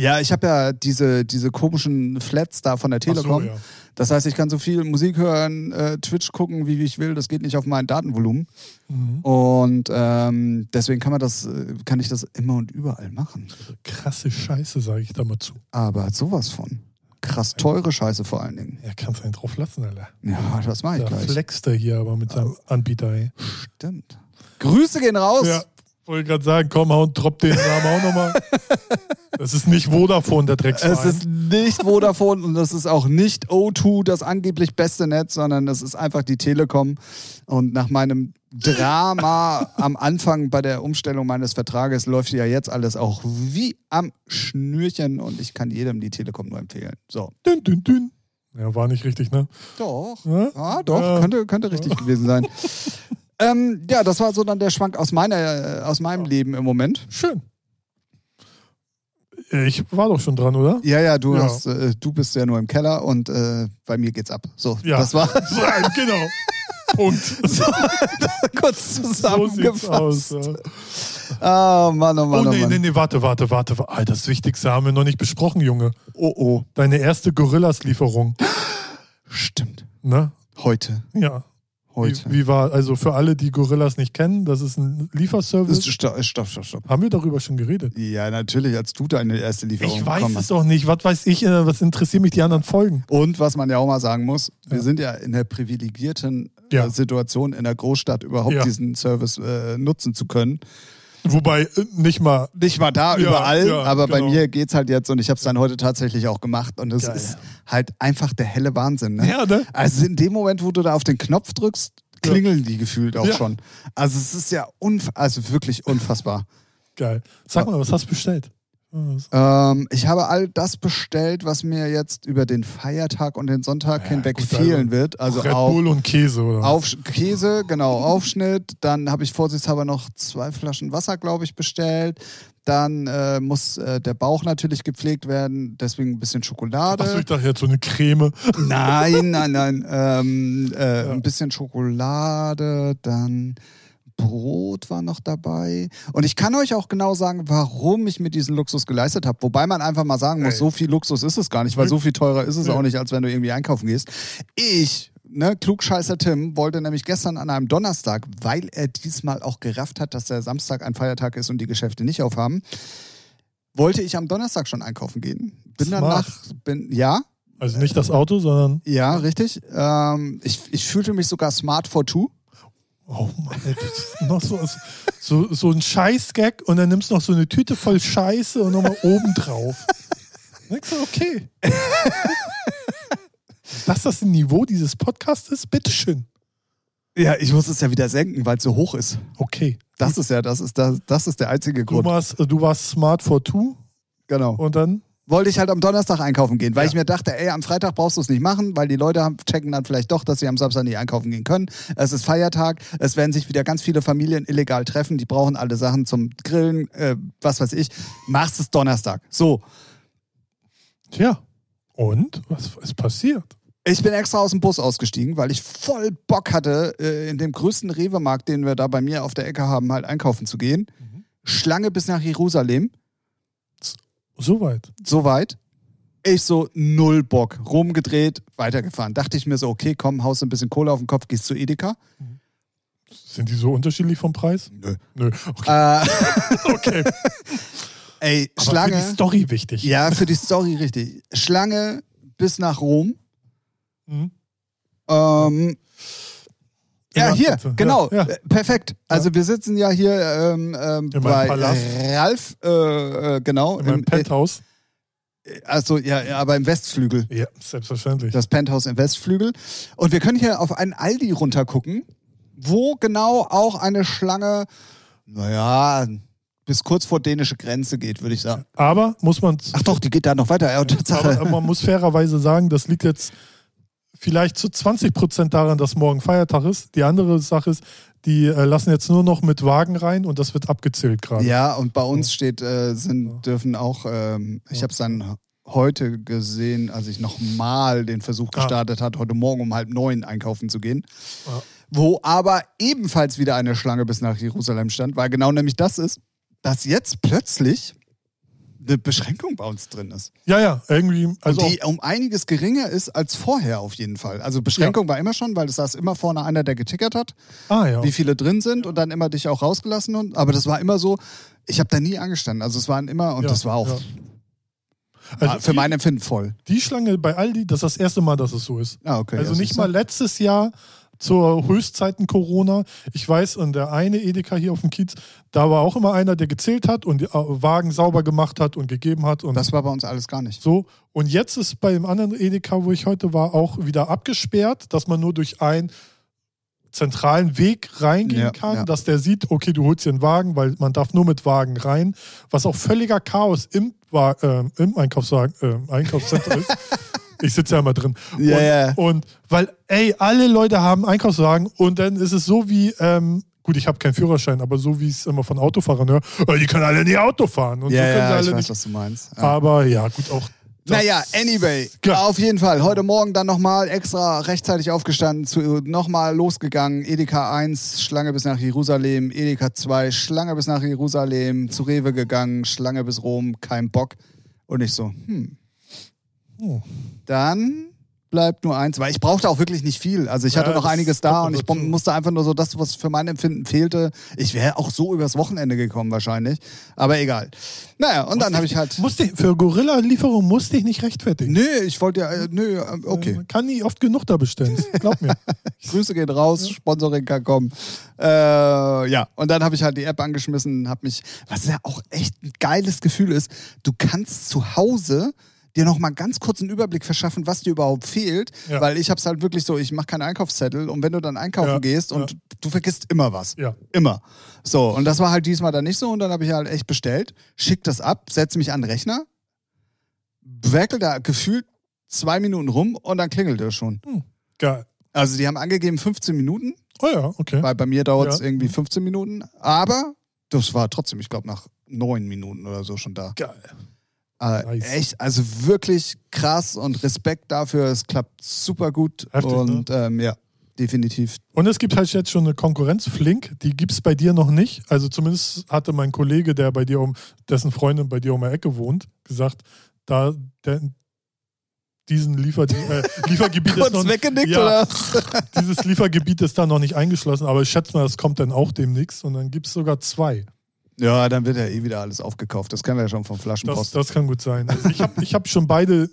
ja, ich habe ja diese, diese komischen Flats da von der Ach so, Telekom. ja. Das heißt, ich kann so viel Musik hören, äh, Twitch gucken, wie, wie ich will. Das geht nicht auf mein Datenvolumen. Mhm. Und ähm, deswegen kann man das, äh, kann ich das immer und überall machen. Krasse Scheiße, sage ich da mal zu. Aber sowas von. Krass teure Scheiße vor allen Dingen. Ja, kannst du einen drauf lassen, Alter. Ja, das mache ich Da gleich. flext er hier aber mit seinem Anbieter, ey. Stimmt. Grüße gehen raus. Ja, wollte gerade sagen, komm, hau und drop den Namen auch nochmal. Das ist nicht Vodafone, der Drecksverein. Es ist nicht Vodafone und es ist auch nicht O2, das angeblich beste Netz, sondern es ist einfach die Telekom. Und nach meinem Drama am Anfang bei der Umstellung meines Vertrages läuft ja jetzt alles auch wie am Schnürchen und ich kann jedem die Telekom nur empfehlen. So. dünn, dünn, dünn. Ja, war nicht richtig, ne? Doch. Ja? Ja, doch, Ja. könnte, könnte richtig gewesen sein. ähm, ja, das war so dann der Schwank aus, meiner, äh, aus meinem Leben im Moment. Schön. Ich war doch schon dran, oder? Ja, ja, du, Ja. Hast, äh, du bist ja nur im Keller und äh, bei mir geht's ab. So, Ja. das war genau. Punkt. So, kurz zusammengefasst. aus. Ja. Ah, Mann, oh Mann, Oh, oh nee, Mann. nee, nee, warte, warte, warte. Ah, Das Wichtigste haben wir noch nicht besprochen, Junge. Oh, oh. Deine erste Gorillas-Lieferung. Stimmt. Ne? Heute. Ja. Heute. Wie, wie war, also für alle, die Gorillas nicht kennen, das ist ein Lieferservice. Ist- Stopp, stopp, stopp. Haben wir darüber schon geredet? Ja, natürlich, als du deine erste Lieferung Ich weiß bekommen es doch nicht. Was weiß ich, äh, was interessieren mich die anderen Folgen? Und was man ja auch mal sagen muss, wir Ja. sind ja in der privilegierten Ja. äh, Situation, in der Großstadt überhaupt Ja. diesen Service äh, nutzen zu können. Wobei äh, nicht mal. Nicht mal da, Ja, überall, ja, aber bei genau. mir geht's halt jetzt und ich habe es dann heute tatsächlich auch gemacht und es ist halt einfach der helle Wahnsinn. Ne? Ja, ne? Also in dem Moment, wo du da auf den Knopf drückst, klingeln die gefühlt auch schon. Also es ist ja unf also wirklich unfassbar. Geil. Sag mal, was hast du bestellt? Was? ähm, ich habe all das bestellt, was mir jetzt über den Feiertag und den Sonntag Ja, hinweg gut, fehlen also wird. Also Red auf, Bull und Käse, oder? auf Käse, genau, Aufschnitt. Dann habe ich vorsichtshalber noch zwei Flaschen Wasser, glaube ich, bestellt. Dann äh, muss äh, der Bauch natürlich gepflegt werden, deswegen ein bisschen Schokolade. Achso, ich dachte jetzt so eine Creme. Nein, nein, nein. Ähm, äh, Ja. Ein bisschen Schokolade, dann Brot war noch dabei. Und ich kann euch auch genau sagen, warum ich mir diesen Luxus geleistet habe. Wobei man einfach mal sagen muss, Ey. so viel Luxus ist es gar nicht, weil so viel teurer ist es Nee. auch nicht, als wenn du irgendwie einkaufen gehst. Ich, ne, Klugscheißer Tim, wollte nämlich gestern an einem Donnerstag, weil er diesmal auch gerafft hat, dass der Samstag ein Feiertag ist und die Geschäfte nicht aufhaben, wollte ich am Donnerstag schon einkaufen gehen. Bin Smart. danach, bin, ja, Also nicht das Auto, sondern. ja, richtig. Ähm, ich, ich fühlte mich sogar smart for two. Oh Mann, ey, das ist noch so, so, so ein Scheiß-Gag und dann nimmst du noch so eine Tüte voll Scheiße und nochmal oben drauf. Denkst du, okay. Dass das ein Niveau dieses Podcasts ist, bitteschön. Ja, ich muss es ja wieder senken, weil es so hoch ist. Okay. Das ist ja, das ist, das, das ist der einzige Du Grund. warst, du warst smart for two. Genau. Und dann, Wollte ich halt am Donnerstag einkaufen gehen, weil Ja. ich mir dachte, ey, am Freitag brauchst du es nicht machen, weil die Leute haben, checken dann vielleicht doch, dass sie am Samstag nicht einkaufen gehen können. Es ist Feiertag, es werden sich wieder ganz viele Familien illegal treffen, die brauchen alle Sachen zum Grillen, äh, was weiß ich. Machst es Donnerstag. So, tja. Und? Was ist passiert? Ich bin extra aus dem Bus ausgestiegen, weil ich voll Bock hatte, äh, in dem größten Rewe-Markt, den wir da bei mir auf der Ecke haben, halt einkaufen zu gehen. Schlange bis nach Jerusalem, Soweit. soweit. Ich so null Bock, rumgedreht, weitergefahren. Dachte ich mir so, okay, komm, haust ein bisschen Kohle auf den Kopf, gehst zu Edeka. Sind die so unterschiedlich vom Preis? Nö. Nö. Okay. Äh, okay. ey, Aber Schlange. Für die Story wichtig. ja, für die Story richtig. Schlange bis nach Rom. Mhm. Ähm, ja, hier, genau, Ja, ja. äh, perfekt. Also wir sitzen ja hier ähm, ähm, bei Palast. Ralf, äh, äh, genau, In meinem im, Penthouse. äh, also ja, aber im Westflügel, Ja, selbstverständlich. das Penthouse im Westflügel. Und wir können hier auf einen Aldi runtergucken, wo genau auch eine Schlange, naja, bis kurz vor dänische Grenze geht, würde ich sagen. Aber muss man, Ach doch, die geht da noch weiter. Ja, aber man muss fairerweise sagen, das liegt jetzt vielleicht zu 20 Prozent daran, dass morgen Feiertag ist. Die andere Sache ist, die äh, lassen jetzt nur noch mit Wagen rein und das wird abgezählt gerade. Ja, und bei uns steht, äh, sind, dürfen auch, ähm, ich habe es dann heute gesehen, als ich nochmal den Versuch Ah. gestartet hat, heute Morgen um halb neun einkaufen zu gehen. Ja. Wo aber ebenfalls wieder eine Schlange bis nach Jerusalem stand, weil genau nämlich das ist, dass jetzt plötzlich eine Beschränkung bei uns drin ist. Ja, ja, irgendwie. Also und die um einiges geringer ist als vorher auf jeden Fall. Also Beschränkung war immer schon, weil es saß immer vorne einer, der getickert hat ah, ja. wie viele drin sind und dann immer dich auch rausgelassen. Und, aber das war immer so, ich habe da nie angestanden. Also es waren immer, und Ja, das war auch ja. war Also für die, mein Empfinden voll. die Schlange bei Aldi, das ist das erste Mal, dass es so ist. Ah, okay. Also ja, nicht mal letztes Jahr zur Höchstzeiten Corona. Ich weiß, und der eine Edeka hier auf dem Kiez, da war auch immer einer, der gezählt hat und die äh, Wagen sauber gemacht hat und gegeben hat. Und Das war bei uns alles gar nicht. so. Und jetzt ist bei dem anderen Edeka, wo ich heute war, auch wieder abgesperrt, dass man nur durch einen zentralen Weg reingehen Ja, kann, ja. dass der sieht, okay, du holst dir einen Wagen, weil man darf nur mit Wagen rein, was auch völliger Chaos im, ähm, im Einkaufswagen, äh, Einkaufscenter ist. Ich sitze ja immer drin. Ja, und, ja. und weil, ey, alle Leute haben Einkaufswagen und dann ist es so wie, ähm, gut, ich habe keinen Führerschein, aber so wie ich es immer von Autofahrern höre, äh, die können alle nicht Auto fahren. Und so Ja, sie ja, ich weiß, nicht. was du meinst. Ja. Aber ja, gut, auch. Naja, anyway, Ja. auf jeden Fall. Heute Morgen dann nochmal extra rechtzeitig aufgestanden, nochmal losgegangen. Edeka 1, Schlange bis nach Jerusalem. Edeka 2, Schlange bis nach Jerusalem. Zu Rewe gegangen, Schlange bis Rom, kein Bock. Und ich so, hm. Hm. Dann bleibt nur eins, weil ich brauchte auch wirklich nicht viel. Also ich Ja, hatte noch einiges da und ich dazu. musste einfach nur so das, was für mein Empfinden fehlte. Ich wäre auch so übers Wochenende gekommen wahrscheinlich. Aber egal. Naja, und dann habe ich halt. Musste, für Gorilla-Lieferung musste ich nicht rechtfertigen. Nö, ich wollte ja, äh, nö, äh, okay. Man kann nie oft genug da bestellen. Glaub mir. Grüße gehen raus, Sponsoring kann kommen. Äh, ja, und dann habe ich halt die App angeschmissen, habe mich, was ja auch echt ein geiles Gefühl ist, du kannst zu Hause dir noch mal ganz kurz einen Überblick verschaffen, was dir überhaupt fehlt, Ja. weil ich habe es halt wirklich so, ich mache keinen Einkaufszettel und wenn du dann einkaufen Ja, gehst und ja. du vergisst immer was. Ja. Immer. So, und das war halt diesmal dann nicht so und dann habe ich halt echt bestellt, schick das ab, setze mich an den Rechner, werkel da gefühlt zwei Minuten rum und dann klingelt er schon. Geil. Also die haben angegeben 15 Minuten, Oh ja, okay. weil bei mir dauert es Ja. irgendwie 15 Minuten, aber das war trotzdem, ich glaube, nach neun Minuten oder so schon da. Geil. Äh, Nice. Echt, also wirklich krass und Respekt dafür, es klappt super gut Heftig, ne? und ähm, ja, definitiv. Und es gibt halt jetzt schon eine Konkurrenz, Flink, die gibt es bei dir noch nicht. Also zumindest hatte mein Kollege, der bei dir um, dessen Freundin bei dir um die Ecke wohnt, gesagt, da der, diesen Liefer, äh, Liefergebiet ist noch weggenickt ja. oder? dieses Liefergebiet ist da noch nicht eingeschlossen, aber ich schätze mal, das kommt dann auch demnächst und dann gibt es sogar zwei. Ja, dann wird ja eh wieder alles aufgekauft. Das wir ja schon vom Das, Flaschenpost. das kann gut sein. Also ich habe ich hab schon beide,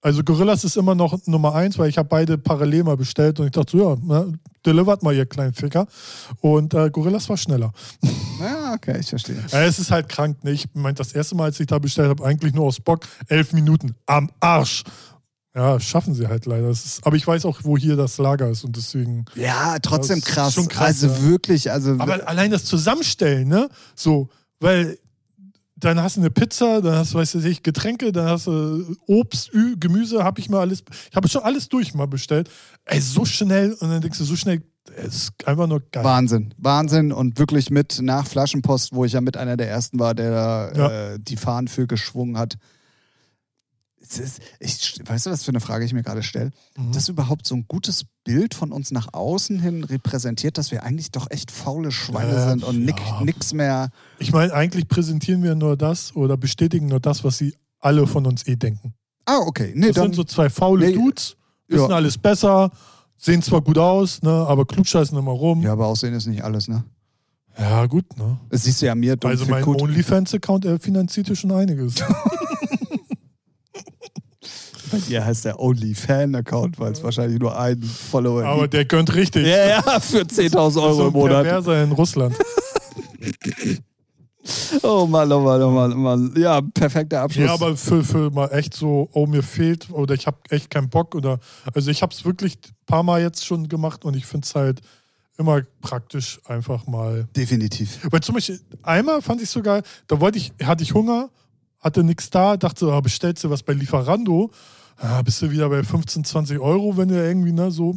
also Gorillas ist immer noch Nummer eins, weil ich habe beide parallel mal bestellt und ich dachte so, ja, na, delivert mal ihr kleinen Ficker. Und äh, Gorillas war schneller. Ja, okay, ich verstehe. Äh, es ist halt krank, ne? Ich meinte, das erste Mal, als ich da bestellt habe, eigentlich nur aus Bock, elf Minuten am Arsch. Ja, schaffen sie halt leider. Ist, aber ich weiß auch, wo hier das Lager ist und deswegen. Ja, trotzdem ist krass. schon krass, also ja. wirklich, also Aber allein das Zusammenstellen, ne? So, weil dann hast du eine Pizza, dann hast du, weißt du, Getränke, dann hast du Obst, Ü, Gemüse, habe ich mal alles, ich habe schon alles durch mal bestellt. Ey, so schnell und dann denkst du, so schnell, es ist einfach nur geil. Wahnsinn, Wahnsinn und wirklich mit nach Flaschenpost, wo ich ja mit einer der ersten war, der da Ja. äh, die Fahnen für geschwungen hat. Es ist, ich, weißt du, was für eine Frage ich mir gerade stelle? Mhm. Das überhaupt so ein gutes Bild von uns nach außen hin repräsentiert, dass wir eigentlich doch echt faule Schweine Äh, sind und ja. nix mehr. Ich meine, eigentlich präsentieren wir nur das oder bestätigen nur das, was sie alle von uns eh denken. Ah, okay. Nee, Das dann, sind so zwei faule Nee, Dudes, wissen ja. alles besser, sehen zwar gut aus, ne, aber klugscheißen immer rum. ja, aber Aussehen ist nicht alles, ne? Ja, gut, ne? Das siehst du ja mir, Also mein. OnlyFans-Account äh, finanziert ja schon einiges. Bei dir heißt der Only-Fan-Account, weil es wahrscheinlich nur einen Follower aber gibt. der gönnt richtig. Ja, ja, für 10.000 Euro so im Monat. Perverser in Russland. Oh Mann, oh Mann, oh Mann, oh Mann. Ja, perfekter Abschluss. Ja, aber für, für mal echt so, oh, mir fehlt oder ich habe echt keinen Bock oder, also ich habe es wirklich ein paar Mal jetzt schon gemacht und ich finde es halt immer praktisch einfach mal. Definitiv. Weil zum Beispiel einmal fand ich sogar, da wollte ich, hatte ich Hunger, hatte nichts da, dachte, so, ah, bestellst du was bei Lieferando, ah, bist du wieder bei 15, 20 Euro, wenn du irgendwie, ne, so,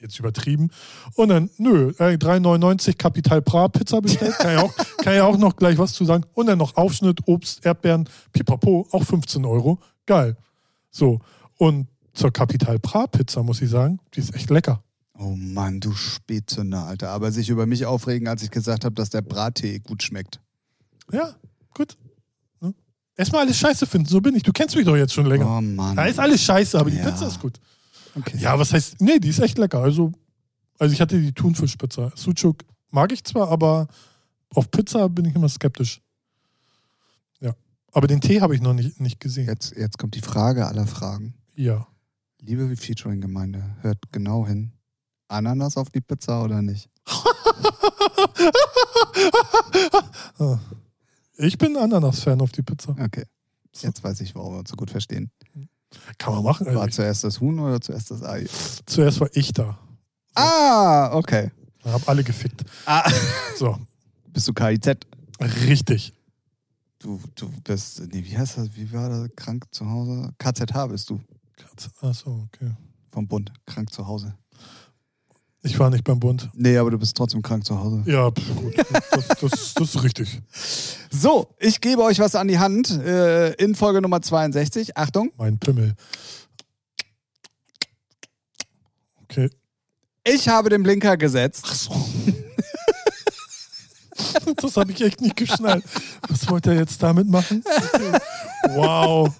jetzt übertrieben. Und dann, nö, äh, 3,99 Kapital Bra Pizza bestellt, kann ja, auch, kann ja auch noch gleich was zu sagen. Und dann noch Aufschnitt, Obst, Erdbeeren, Pipapo, auch 15 Euro. Geil. So. Und zur Kapital Bra Pizza muss ich sagen, die ist echt lecker. Oh Mann, du Spätzünder, Alter. Aber sich über mich aufregen, als ich gesagt habe, dass der Brattee gut schmeckt. Ja, gut. Erstmal alles scheiße finden, so bin ich. Du kennst mich doch jetzt schon länger. Oh Mann. Da ist alles scheiße, aber die Ja. Pizza ist gut. Okay. Ja, was heißt, nee, die ist echt lecker. Also, also ich hatte die Thunfischpizza. Sucuk mag ich zwar, aber auf Pizza bin ich immer skeptisch. Ja. Aber den Tee habe ich noch nicht, nicht gesehen. Jetzt, jetzt kommt die Frage aller Fragen. Ja. Liebe Featuring-Gemeinde, hört genau hin. Ananas auf die Pizza oder nicht? Ah. Ich bin Ananas-Fan auf die Pizza. Okay. Jetzt weiß ich, warum wir uns so gut verstehen. Kann man machen. War ich, zuerst das Huhn oder zuerst das Ei? zuerst war ich da. Ah, okay. Hab alle gefickt. Ah. So, Bist du KIZ? richtig. Du, du bist, nee, wie heißt das? Wie war das? Krank zu Hause? KZH bist du. Achso, okay. Vom Bund. Krank zu Hause. Ich war nicht beim Bund. Nee, aber du bist trotzdem krank zu Hause. Ja, gut. Das, das, das ist richtig. So, ich gebe euch was an die Hand äh, in Folge Nummer 62. Achtung, Mein Pimmel. Okay. ich habe den Blinker gesetzt. Das habe ich echt nicht geschnallt. Was wollte er jetzt damit machen? Okay. Wow.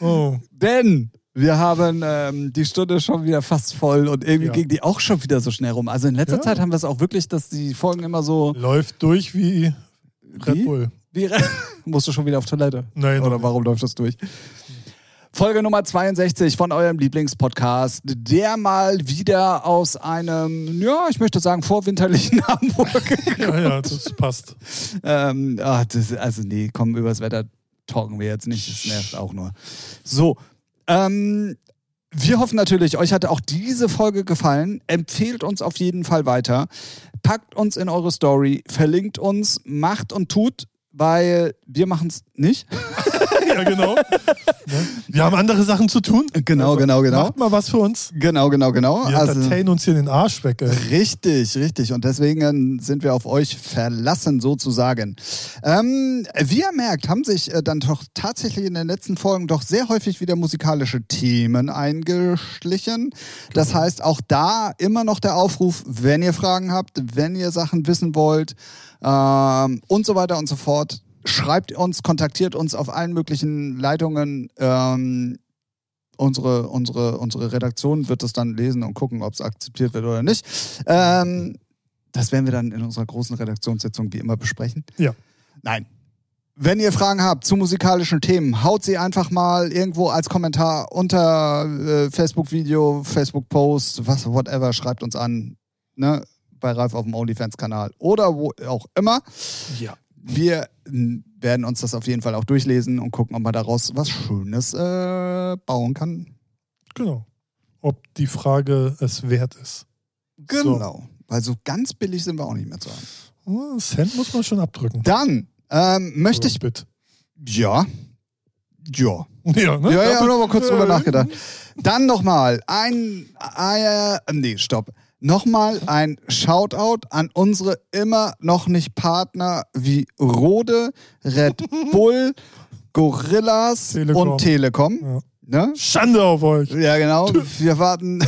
Oh. Denn wir haben ähm, die Stunde schon wieder fast voll und irgendwie Ja. ging die auch schon wieder so schnell rum. Also in letzter Ja. Zeit haben wir es auch wirklich, dass die Folgen immer so. Läuft durch wie Red Wie? Bull. Wie, musst du schon wieder auf Toilette? Nein. Oder warum läuft das durch? Folge Nummer 62 von eurem Lieblingspodcast, der mal wieder aus einem, ja, ich möchte sagen, vorwinterlichen Hamburg. Ja, ja, das passt. ähm, ach, das, also nee, komm, übers Wetter talken wir jetzt nicht, das nervt auch nur. So, ähm, wir hoffen natürlich, euch hat auch diese Folge gefallen. Empfehlt uns auf jeden Fall weiter. Packt uns in eure Story, verlinkt uns, macht und tut, weil wir machen es nicht. Ja, genau. Wir haben andere Sachen zu tun. Genau, genau, genau. Macht mal was für uns. Genau, genau, genau. Wir entertainen uns hier den Arsch weg. Ey. Richtig, richtig. Und deswegen sind wir auf euch verlassen, sozusagen. Ähm, wie ihr merkt, haben sich äh, dann doch tatsächlich in den letzten Folgen doch sehr häufig wieder musikalische Themen eingeschlichen. Das heißt, auch da immer noch der Aufruf, wenn ihr Fragen habt, wenn ihr Sachen wissen wollt ähm, und so weiter und so fort. Schreibt uns, kontaktiert uns auf allen möglichen Leitungen. Ähm, unsere, unsere, unsere Redaktion wird es dann lesen und gucken, ob es akzeptiert wird oder nicht. Ähm, das werden wir dann in unserer großen Redaktionssitzung wie immer besprechen. Ja. Nein. Wenn ihr Fragen habt zu musikalischen Themen, haut sie einfach mal irgendwo als Kommentar unter äh, Facebook-Video, Facebook-Post, was, whatever, schreibt uns an. Ne? Bei Ralf auf dem OnlyFans-Kanal oder wo auch immer. Ja. Wir werden uns das auf jeden Fall auch durchlesen und gucken, ob man daraus was Schönes äh, bauen kann. Genau. Ob die Frage es wert ist. Genau. Weil so ganz billig sind wir auch nicht mehr zu haben. Oh, Cent muss man schon abdrücken. Dann Ähm, möchte ich. Bit. Ja. Ja. Ja, ne? Ja, ja, Aber- noch mal kurz drüber äh, nachgedacht. Dann nochmal ein, äh, nee, stopp. Nochmal ein Shoutout an unsere immer noch nicht Partner wie Rode, Red Bull, Gorillas Telekom. und Telekom. Ja. Ne? Schande auf euch. Ja, genau. Wir warten,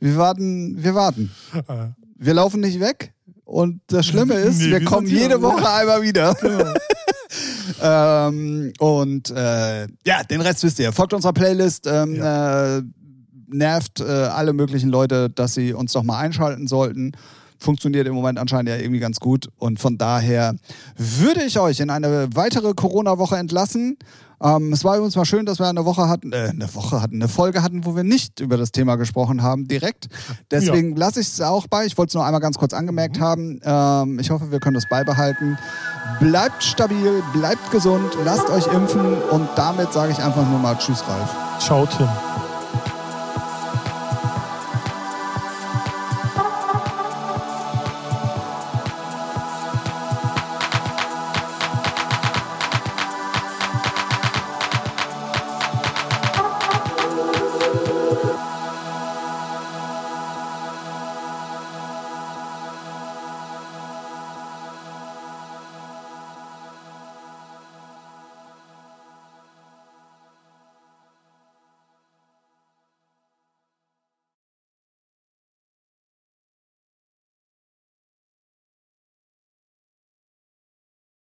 wir warten, wir warten. Äh, Wir laufen nicht weg. Und das Schlimme ist, Nee, wir kommen jede Woche einmal wieder. genau. Ähm, und äh, ja, den Rest wisst ihr. Folgt unserer Playlist. Ähm, äh, nervt äh, alle möglichen Leute, dass sie uns doch mal einschalten sollten. Funktioniert im Moment anscheinend ja irgendwie ganz gut. Und von daher würde ich euch in eine weitere Corona-Woche entlassen. Ähm, es war übrigens mal schön, dass wir eine Woche hatten, äh, eine Woche hatten, eine Folge hatten, wo wir nicht über das Thema gesprochen haben, direkt. Deswegen lasse ich es auch bei. Ich wollte es nur einmal ganz kurz angemerkt haben. Ähm, ich hoffe, wir können das beibehalten. Bleibt stabil, bleibt gesund, lasst euch impfen und damit sage ich einfach nur mal Tschüss, Ralf. Ciao, Tim.